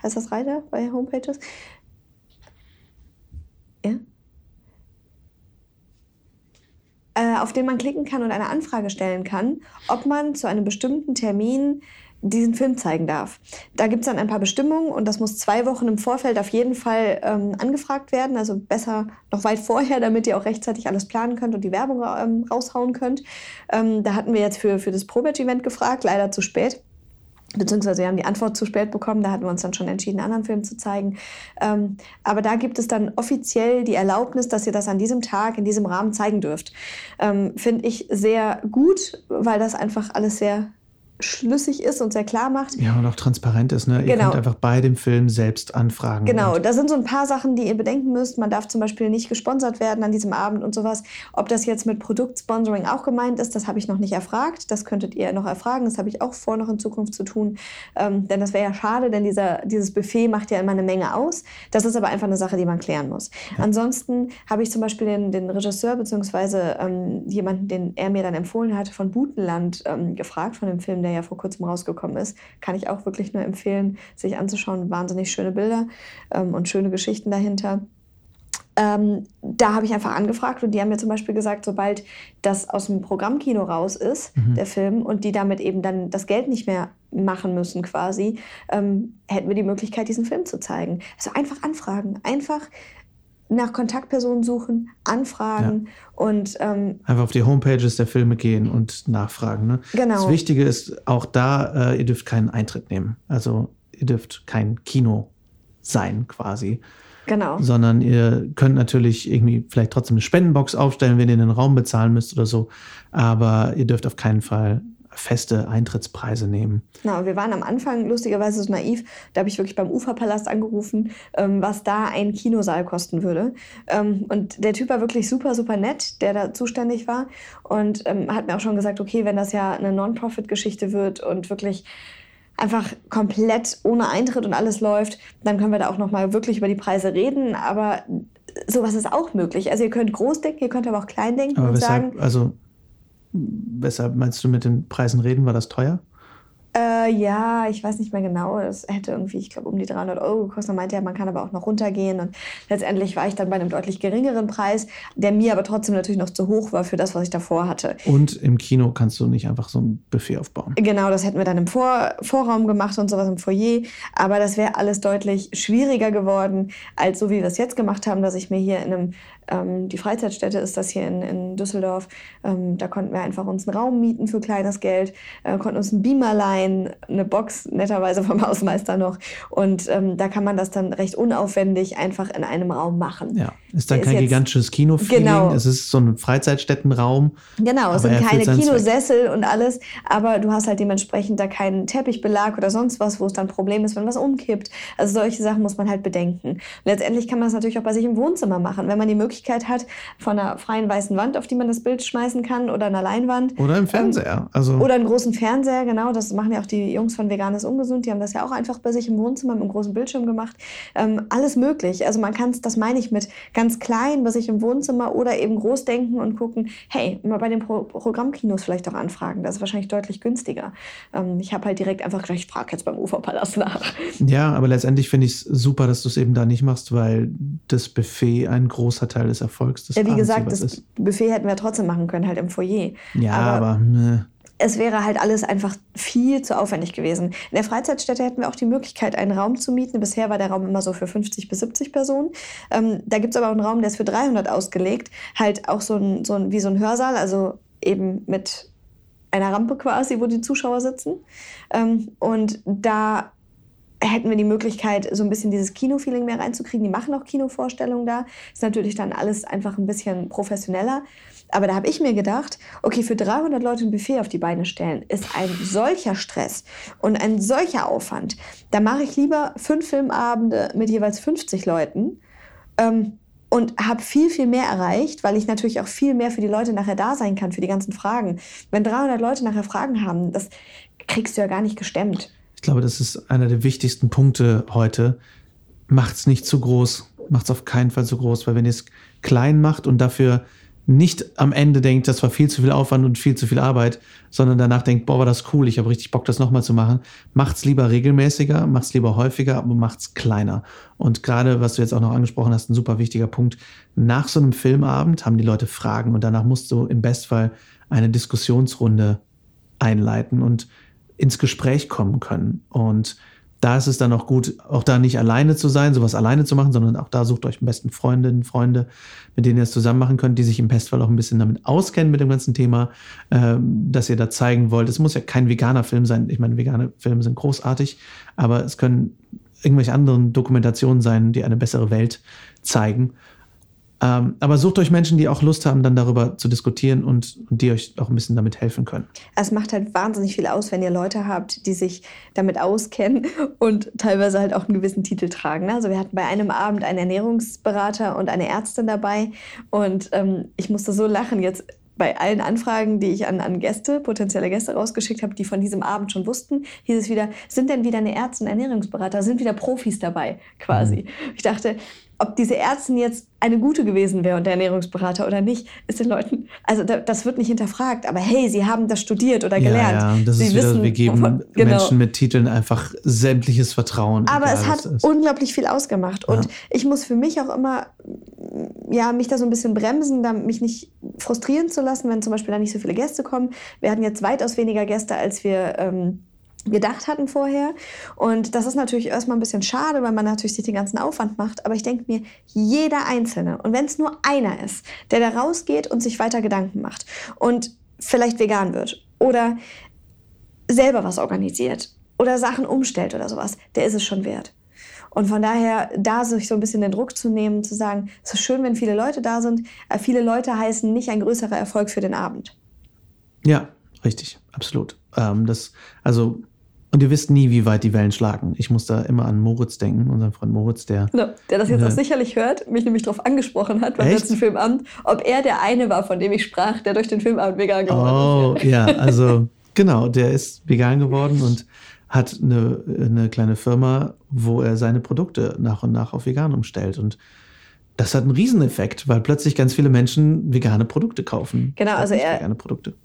[SPEAKER 2] Heißt das Reiter bei Homepages? Ja. Äh, auf den man klicken kann und eine Anfrage stellen kann, ob man zu einem bestimmten Termin diesen Film zeigen darf. Da gibt es dann ein paar Bestimmungen und das muss zwei Wochen im Vorfeld auf jeden Fall ähm, angefragt werden. Also besser noch weit vorher, damit ihr auch rechtzeitig alles planen könnt und die Werbung ähm, raushauen könnt. Ähm, da hatten wir jetzt für, für das Pro-Batch-Event gefragt, leider zu spät. Beziehungsweise wir haben die Antwort zu spät bekommen, da hatten wir uns dann schon entschieden, einen anderen Film zu zeigen. Ähm, aber da gibt es dann offiziell die Erlaubnis, dass ihr das an diesem Tag, in diesem Rahmen zeigen dürft. Ähm, Finde ich sehr gut, weil das einfach alles sehr schlüssig ist und sehr klar macht.
[SPEAKER 1] Ja, und auch transparent ist. Ne? Ihr
[SPEAKER 2] Genau.
[SPEAKER 1] könnt einfach bei dem Film selbst anfragen.
[SPEAKER 2] Genau, da sind so ein paar Sachen, die ihr bedenken müsst. Man darf zum Beispiel nicht gesponsert werden an diesem Abend und sowas. Ob das jetzt mit Produktsponsoring auch gemeint ist, das habe ich noch nicht erfragt. Das könntet ihr noch erfragen. Das habe ich auch vor, noch in Zukunft zu tun. Ähm, denn das wäre ja schade, denn dieser, dieses Buffet macht ja immer eine Menge aus. Das ist aber einfach eine Sache, die man klären muss. Ansonsten habe ich zum Beispiel den, den Regisseur beziehungsweise ähm, jemanden, den er mir dann empfohlen hat, von Butenland ähm, gefragt, von dem Film, der ja vor kurzem rausgekommen ist. Kann ich auch wirklich nur empfehlen, sich anzuschauen. Wahnsinnig schöne Bilder ähm, und schöne Geschichten dahinter. Ähm, da habe ich einfach angefragt und die haben mir zum Beispiel gesagt, sobald das aus dem Programmkino raus ist, der Film, und die damit eben dann das Geld nicht mehr machen müssen quasi, ähm, hätten wir die Möglichkeit, diesen Film zu zeigen. Also einfach anfragen, einfach nach Kontaktpersonen suchen, anfragen und ähm,
[SPEAKER 1] Einfach auf die Homepages der Filme gehen und nachfragen. Ne?
[SPEAKER 2] Genau.
[SPEAKER 1] Das Wichtige ist auch da, äh, ihr dürft keinen Eintritt nehmen. Also ihr dürft kein Kino sein quasi.
[SPEAKER 2] genau.
[SPEAKER 1] sondern ihr könnt natürlich irgendwie vielleicht trotzdem eine Spendenbox aufstellen, wenn ihr den Raum bezahlen müsst oder so. Aber ihr dürft auf keinen Fall feste Eintrittspreise nehmen.
[SPEAKER 2] Genau, wir waren am Anfang lustigerweise so naiv. Da habe ich wirklich beim Uferpalast angerufen, ähm, was da ein Kinosaal kosten würde. Ähm, und der Typ war wirklich super, super nett, der da zuständig war. Und ähm, hat mir auch schon gesagt, okay, wenn das ja eine Non-Profit-Geschichte wird und wirklich einfach komplett ohne Eintritt und alles läuft, dann können wir da auch noch mal wirklich über die Preise reden. Aber sowas ist auch möglich. Also ihr könnt groß denken, ihr könnt aber auch klein denken
[SPEAKER 1] Aber
[SPEAKER 2] und sagen,
[SPEAKER 1] also weshalb meinst du mit den Preisen reden? War das teuer?
[SPEAKER 2] Äh, ja, ich weiß nicht mehr genau. Das hätte irgendwie, ich glaube, um die 300 Euro gekostet. Er meinte ja, man kann aber auch noch runtergehen. Und letztendlich war ich dann bei einem deutlich geringeren Preis, der mir aber trotzdem natürlich noch zu hoch war für das, was ich davor hatte.
[SPEAKER 1] Und im Kino kannst du nicht einfach so ein Buffet aufbauen.
[SPEAKER 2] Genau, das hätten wir dann im Vor Vorraum gemacht und sowas im Foyer. Aber das wäre alles deutlich schwieriger geworden, als so wie wir es jetzt gemacht haben, dass ich mir hier in einem, ähm, die Freizeitstätte ist das hier in, in Düsseldorf, ähm, da konnten wir einfach uns einen Raum mieten für kleines Geld, äh, konnten uns einen Beamer leihen, eine Box netterweise vom Hausmeister noch. Und ähm, da kann man das dann recht unaufwendig einfach in einem Raum machen.
[SPEAKER 1] Ja, ist dann
[SPEAKER 2] Der ist
[SPEAKER 1] kein
[SPEAKER 2] jetzt-
[SPEAKER 1] gigantisches Kino-Feeling.
[SPEAKER 2] Genau.
[SPEAKER 1] Es ist so ein Freizeitstättenraum.
[SPEAKER 2] Genau, es sind keine. Kinosessel und alles, aber du hast halt dementsprechend da keinen Teppichbelag oder sonst was, wo es dann ein Problem ist, wenn was umkippt. Also solche Sachen muss man halt bedenken. Letztendlich kann man das natürlich auch bei sich im Wohnzimmer machen, wenn man die Möglichkeit hat, von einer freien weißen Wand, auf die man das Bild schmeißen kann oder einer Leinwand.
[SPEAKER 1] Oder im Fernseher. Also
[SPEAKER 2] Oder einen großen Fernseher, genau. Das machen ja auch die Jungs von Veganes Ungesund. Die haben das ja auch einfach bei sich im Wohnzimmer mit einem großen Bildschirm gemacht. Ähm, alles möglich. Also man kann es, das meine ich mit ganz klein bei sich im Wohnzimmer oder eben groß denken und gucken, hey, mal bei den Pro Programmkinos vielleicht auch anfragen. Das ist wahrscheinlich deutlich günstiger. Ähm, ich habe halt direkt einfach gedacht, ich frage jetzt beim Uferpalast nach.
[SPEAKER 1] Ja, aber letztendlich finde ich es super, dass du es eben da nicht machst, weil das Buffet ein großer Teil des Erfolgs des
[SPEAKER 2] Ja, wie
[SPEAKER 1] Abends
[SPEAKER 2] gesagt, das
[SPEAKER 1] ist.
[SPEAKER 2] Buffet hätten wir trotzdem machen können, halt im Foyer.
[SPEAKER 1] Ja,
[SPEAKER 2] aber-
[SPEAKER 1] aber, ne.
[SPEAKER 2] es wäre halt alles einfach viel zu aufwendig gewesen. In der Freizeitstätte hätten wir auch die Möglichkeit, einen Raum zu mieten. Bisher war der Raum immer so für 50 bis 70 Personen. Ähm, da gibt es aber auch einen Raum, der ist für 300 ausgelegt. Halt auch so ein, so ein, wie so ein Hörsaal, also eben mit einer Rampe quasi, wo die Zuschauer sitzen. Ähm, und da hätten wir die Möglichkeit, so ein bisschen dieses Kino-Feeling mehr reinzukriegen. Die machen auch Kinovorstellungen da. Ist natürlich dann alles einfach ein bisschen professioneller. Aber da habe ich mir gedacht, okay, für 300 Leute ein Buffet auf die Beine stellen, ist ein solcher Stress und ein solcher Aufwand. Da mache ich lieber fünf Filmabende mit jeweils 50 Leuten ähm, und habe viel, viel mehr erreicht, weil ich natürlich auch viel mehr für die Leute nachher da sein kann, für die ganzen Fragen. Wenn 300 Leute nachher Fragen haben, das kriegst du ja gar nicht gestemmt.
[SPEAKER 1] Ich glaube, das ist einer der wichtigsten Punkte heute. Macht's nicht zu groß. Macht's auf keinen Fall zu groß, weil wenn ihr es klein macht und dafür nicht am Ende denkt, das war viel zu viel Aufwand und viel zu viel Arbeit, sondern danach denkt, boah, war das cool, ich habe richtig Bock, das nochmal zu machen. Macht's lieber regelmäßiger, macht's lieber häufiger, aber macht's kleiner. Und gerade, was du jetzt auch noch angesprochen hast, ein super wichtiger Punkt. Nach so einem Filmabend haben die Leute Fragen und danach musst du im Bestfall eine Diskussionsrunde einleiten und ins Gespräch kommen können. Und da ist es dann auch gut, auch da nicht alleine zu sein, sowas alleine zu machen, sondern auch da sucht euch am besten Freundinnen, Freunde, mit denen ihr es zusammen machen könnt, die sich im Bestfall auch ein bisschen damit auskennen mit dem ganzen Thema, äh, dass ihr da zeigen wollt. Es muss ja kein veganer Film sein. Ich meine, vegane Filme sind großartig, aber es können irgendwelche anderen Dokumentationen sein, die eine bessere Welt zeigen. Ähm, aber sucht euch Menschen, die auch Lust haben, dann darüber zu diskutieren und, und, die euch auch ein bisschen damit helfen können.
[SPEAKER 2] Es macht halt wahnsinnig viel aus, wenn ihr Leute habt, die sich damit auskennen und teilweise halt auch einen gewissen Titel tragen. Ne? Also wir hatten bei einem Abend einen Ernährungsberater und eine Ärztin dabei und ähm, ich musste so lachen jetzt bei allen Anfragen, die ich an, an Gäste, potenzielle Gäste rausgeschickt habe, die von diesem Abend schon wussten, hieß es wieder, sind denn wieder eine Ärzte und Ernährungsberater, sind wieder Profis dabei quasi. Mhm. Ich dachte, ob diese Ärztin jetzt eine gute gewesen wäre und der Ernährungsberater oder nicht, ist den Leuten, also das wird nicht hinterfragt, aber hey, sie haben das studiert oder gelernt.
[SPEAKER 1] Ja, ja das
[SPEAKER 2] sie
[SPEAKER 1] ist wieder, wir geben genau. Menschen mit Titeln einfach sämtliches Vertrauen.
[SPEAKER 2] Aber es hat unglaublich viel ausgemacht und ja. ich muss für mich auch immer, ja, mich da so ein bisschen bremsen, da mich nicht frustrieren zu lassen, wenn zum Beispiel da nicht so viele Gäste kommen. Wir hatten jetzt weitaus weniger Gäste, als wir ähm, gedacht hatten vorher. Und das ist natürlich erstmal ein bisschen schade, weil man natürlich sich den ganzen Aufwand macht. Aber ich denke mir, jeder Einzelne, und wenn es nur einer ist, der da rausgeht und sich weiter Gedanken macht und vielleicht vegan wird oder selber was organisiert oder Sachen umstellt oder sowas, der ist es schon wert. Und von daher, da sich so ein bisschen den Druck zu nehmen, zu sagen, es ist schön, wenn viele Leute da sind. Äh, viele Leute heißen nicht ein größerer Erfolg für den Abend.
[SPEAKER 1] Ja, richtig, absolut. Ähm, das, also und ihr wisst nie, wie weit die Wellen schlagen. Ich muss da immer an Moritz denken, unseren Freund Moritz, der.
[SPEAKER 2] Genau, der das jetzt auch sicherlich hört, mich nämlich darauf angesprochen hat beim Echt? letzten Filmabend, ob er der eine war, von dem ich sprach, der durch den Filmabend vegan geworden
[SPEAKER 1] ist. Oh, ja, also genau, der ist vegan geworden und hat eine, eine kleine Firma, wo er seine Produkte nach und nach auf vegan umstellt. Und das hat einen Rieseneffekt, weil plötzlich ganz viele Menschen vegane Produkte kaufen.
[SPEAKER 2] Genau, also er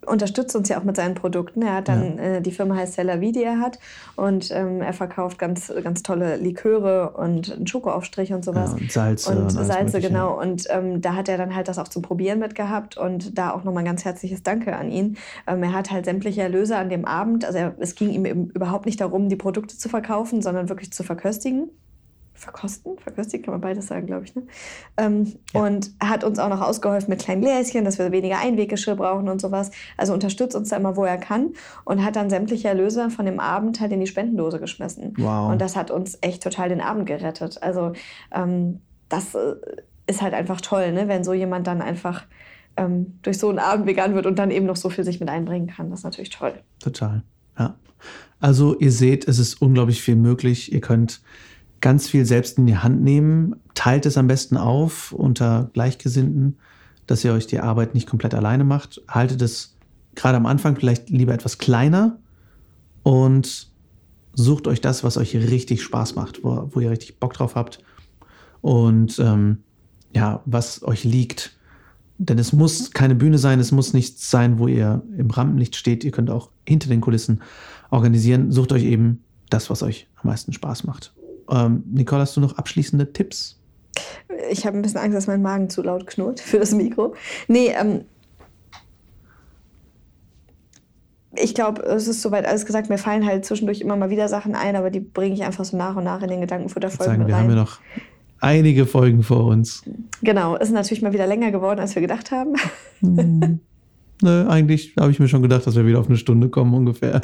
[SPEAKER 2] unterstützt uns ja auch mit seinen Produkten. Er hat dann, ja. äh, die Firma heißt Cellavi, die er hat. Und ähm, er verkauft ganz, ganz tolle Liköre und einen Schokoaufstrich und sowas. Ja,
[SPEAKER 1] und Salze.
[SPEAKER 2] Und, und Salze, genau. Und ähm, da hat er dann halt das auch zum Probieren mitgehabt. Und da auch nochmal ein ganz herzliches Danke an ihn. Ähm, er hat halt sämtliche Erlöse an dem Abend. Also er, es ging ihm überhaupt nicht darum, die Produkte zu verkaufen, sondern wirklich zu verköstigen verkosten, verköstigen kann man beides sagen, glaube ich. Ne? Ähm, ja. Und hat uns auch noch ausgeholfen mit kleinen Gläschen, dass wir weniger Einweggeschirr brauchen und sowas. Also unterstützt uns da immer, wo er kann und hat dann sämtliche Erlöse von dem Abend halt in die Spendendose geschmissen. Wow. Und das hat uns echt total den Abend gerettet. Also ähm, das äh, ist halt einfach toll, ne? wenn so jemand dann einfach ähm, durch so einen Abend vegan wird und dann eben noch so viel sich mit einbringen kann. Das ist natürlich toll.
[SPEAKER 1] Total, ja. Also ihr seht, es ist unglaublich viel möglich. Ihr könnt ganz viel selbst in die Hand nehmen. Teilt es am besten auf unter Gleichgesinnten, dass ihr euch die Arbeit nicht komplett alleine macht. Haltet es gerade am Anfang vielleicht lieber etwas kleiner und sucht euch das, was euch richtig Spaß macht, wo, wo ihr richtig Bock drauf habt und ähm, ja, was euch liegt. Denn es muss keine Bühne sein, es muss nichts sein, wo ihr im Rampenlicht steht. Ihr könnt auch hinter den Kulissen organisieren. Sucht euch eben das, was euch am meisten Spaß macht. Ähm, Nicole, hast du noch abschließende Tipps?
[SPEAKER 2] Ich habe ein bisschen Angst, dass mein Magen zu laut knurrt für das Mikro. Nee, ähm, ich glaube, es ist soweit alles gesagt. Mir fallen halt zwischendurch immer mal wieder Sachen ein, aber die bringe ich einfach so nach und nach in den Gedankenfutterfolgen
[SPEAKER 1] sagen, wir rein. Wir haben ja noch einige Folgen vor uns.
[SPEAKER 2] Genau, ist natürlich mal wieder länger geworden, als wir gedacht haben.
[SPEAKER 1] Hm. Nö, eigentlich habe ich mir schon gedacht, dass wir wieder auf eine Stunde kommen ungefähr.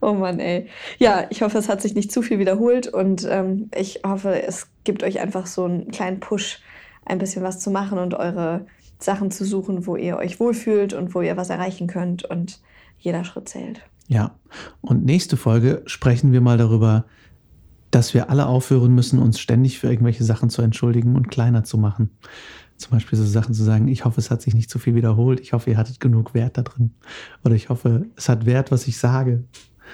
[SPEAKER 2] Oh Mann, ey. Ja, ich hoffe, es hat sich nicht zu viel wiederholt und ähm, ich hoffe, es gibt euch einfach so einen kleinen Push, ein bisschen was zu machen und eure Sachen zu suchen, wo ihr euch wohlfühlt und wo ihr was erreichen könnt und jeder Schritt zählt.
[SPEAKER 1] Ja, und nächste Folge sprechen wir mal darüber, dass wir alle aufhören müssen, uns ständig für irgendwelche Sachen zu entschuldigen und kleiner zu machen. Zum Beispiel so Sachen zu sagen, ich hoffe, es hat sich nicht zu viel wiederholt, ich hoffe, ihr hattet genug Wert da drin. Oder ich hoffe, es hat Wert, was ich sage.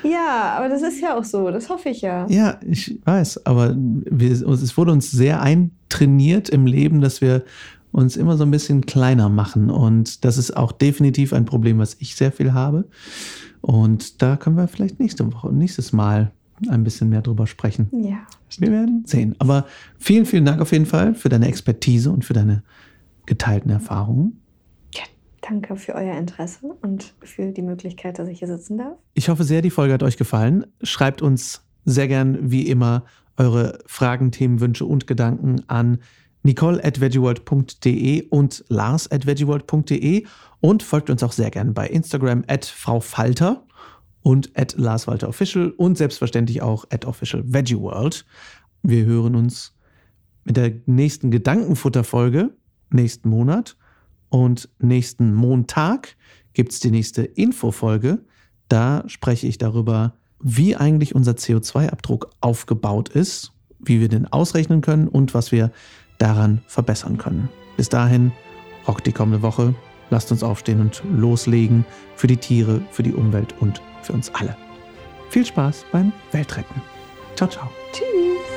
[SPEAKER 2] Ja, aber das ist ja auch so, das hoffe ich ja.
[SPEAKER 1] Ja, ich weiß, aber wir, es wurde uns sehr eintrainiert im Leben, dass wir uns immer so ein bisschen kleiner machen. Und das ist auch definitiv ein Problem, was ich sehr viel habe. Und da können wir vielleicht nächste Woche, nächstes Mal ein bisschen mehr drüber sprechen.
[SPEAKER 2] Ja.
[SPEAKER 1] Wir werden sehen. Aber vielen, vielen Dank auf jeden Fall für deine Expertise und für deine geteilten Erfahrungen.
[SPEAKER 2] Danke für euer Interesse und für die Möglichkeit, dass ich hier sitzen darf.
[SPEAKER 1] Ich hoffe sehr, die Folge hat euch gefallen. Schreibt uns sehr gern wie immer eure Fragen, Themen, Wünsche und Gedanken an nicole at veggieworld.de und lars at veggieworld.de und folgt uns auch sehr gern bei Instagram at Frau Falter und at Lars Walter Official und selbstverständlich auch at Official Veggieworld. Wir hören uns mit der nächsten Gedankenfutter-Folge nächsten Monat und nächsten Montag gibt es die nächste Infofolge. Da spreche ich darüber, wie eigentlich unser CO2-Abdruck aufgebaut ist, wie wir den ausrechnen können und was wir daran verbessern können. Bis dahin, rockt die kommende Woche. Lasst uns aufstehen und loslegen für die Tiere, für die Umwelt und für uns alle. Viel Spaß beim Weltretten. Ciao, ciao.
[SPEAKER 2] Tschüss.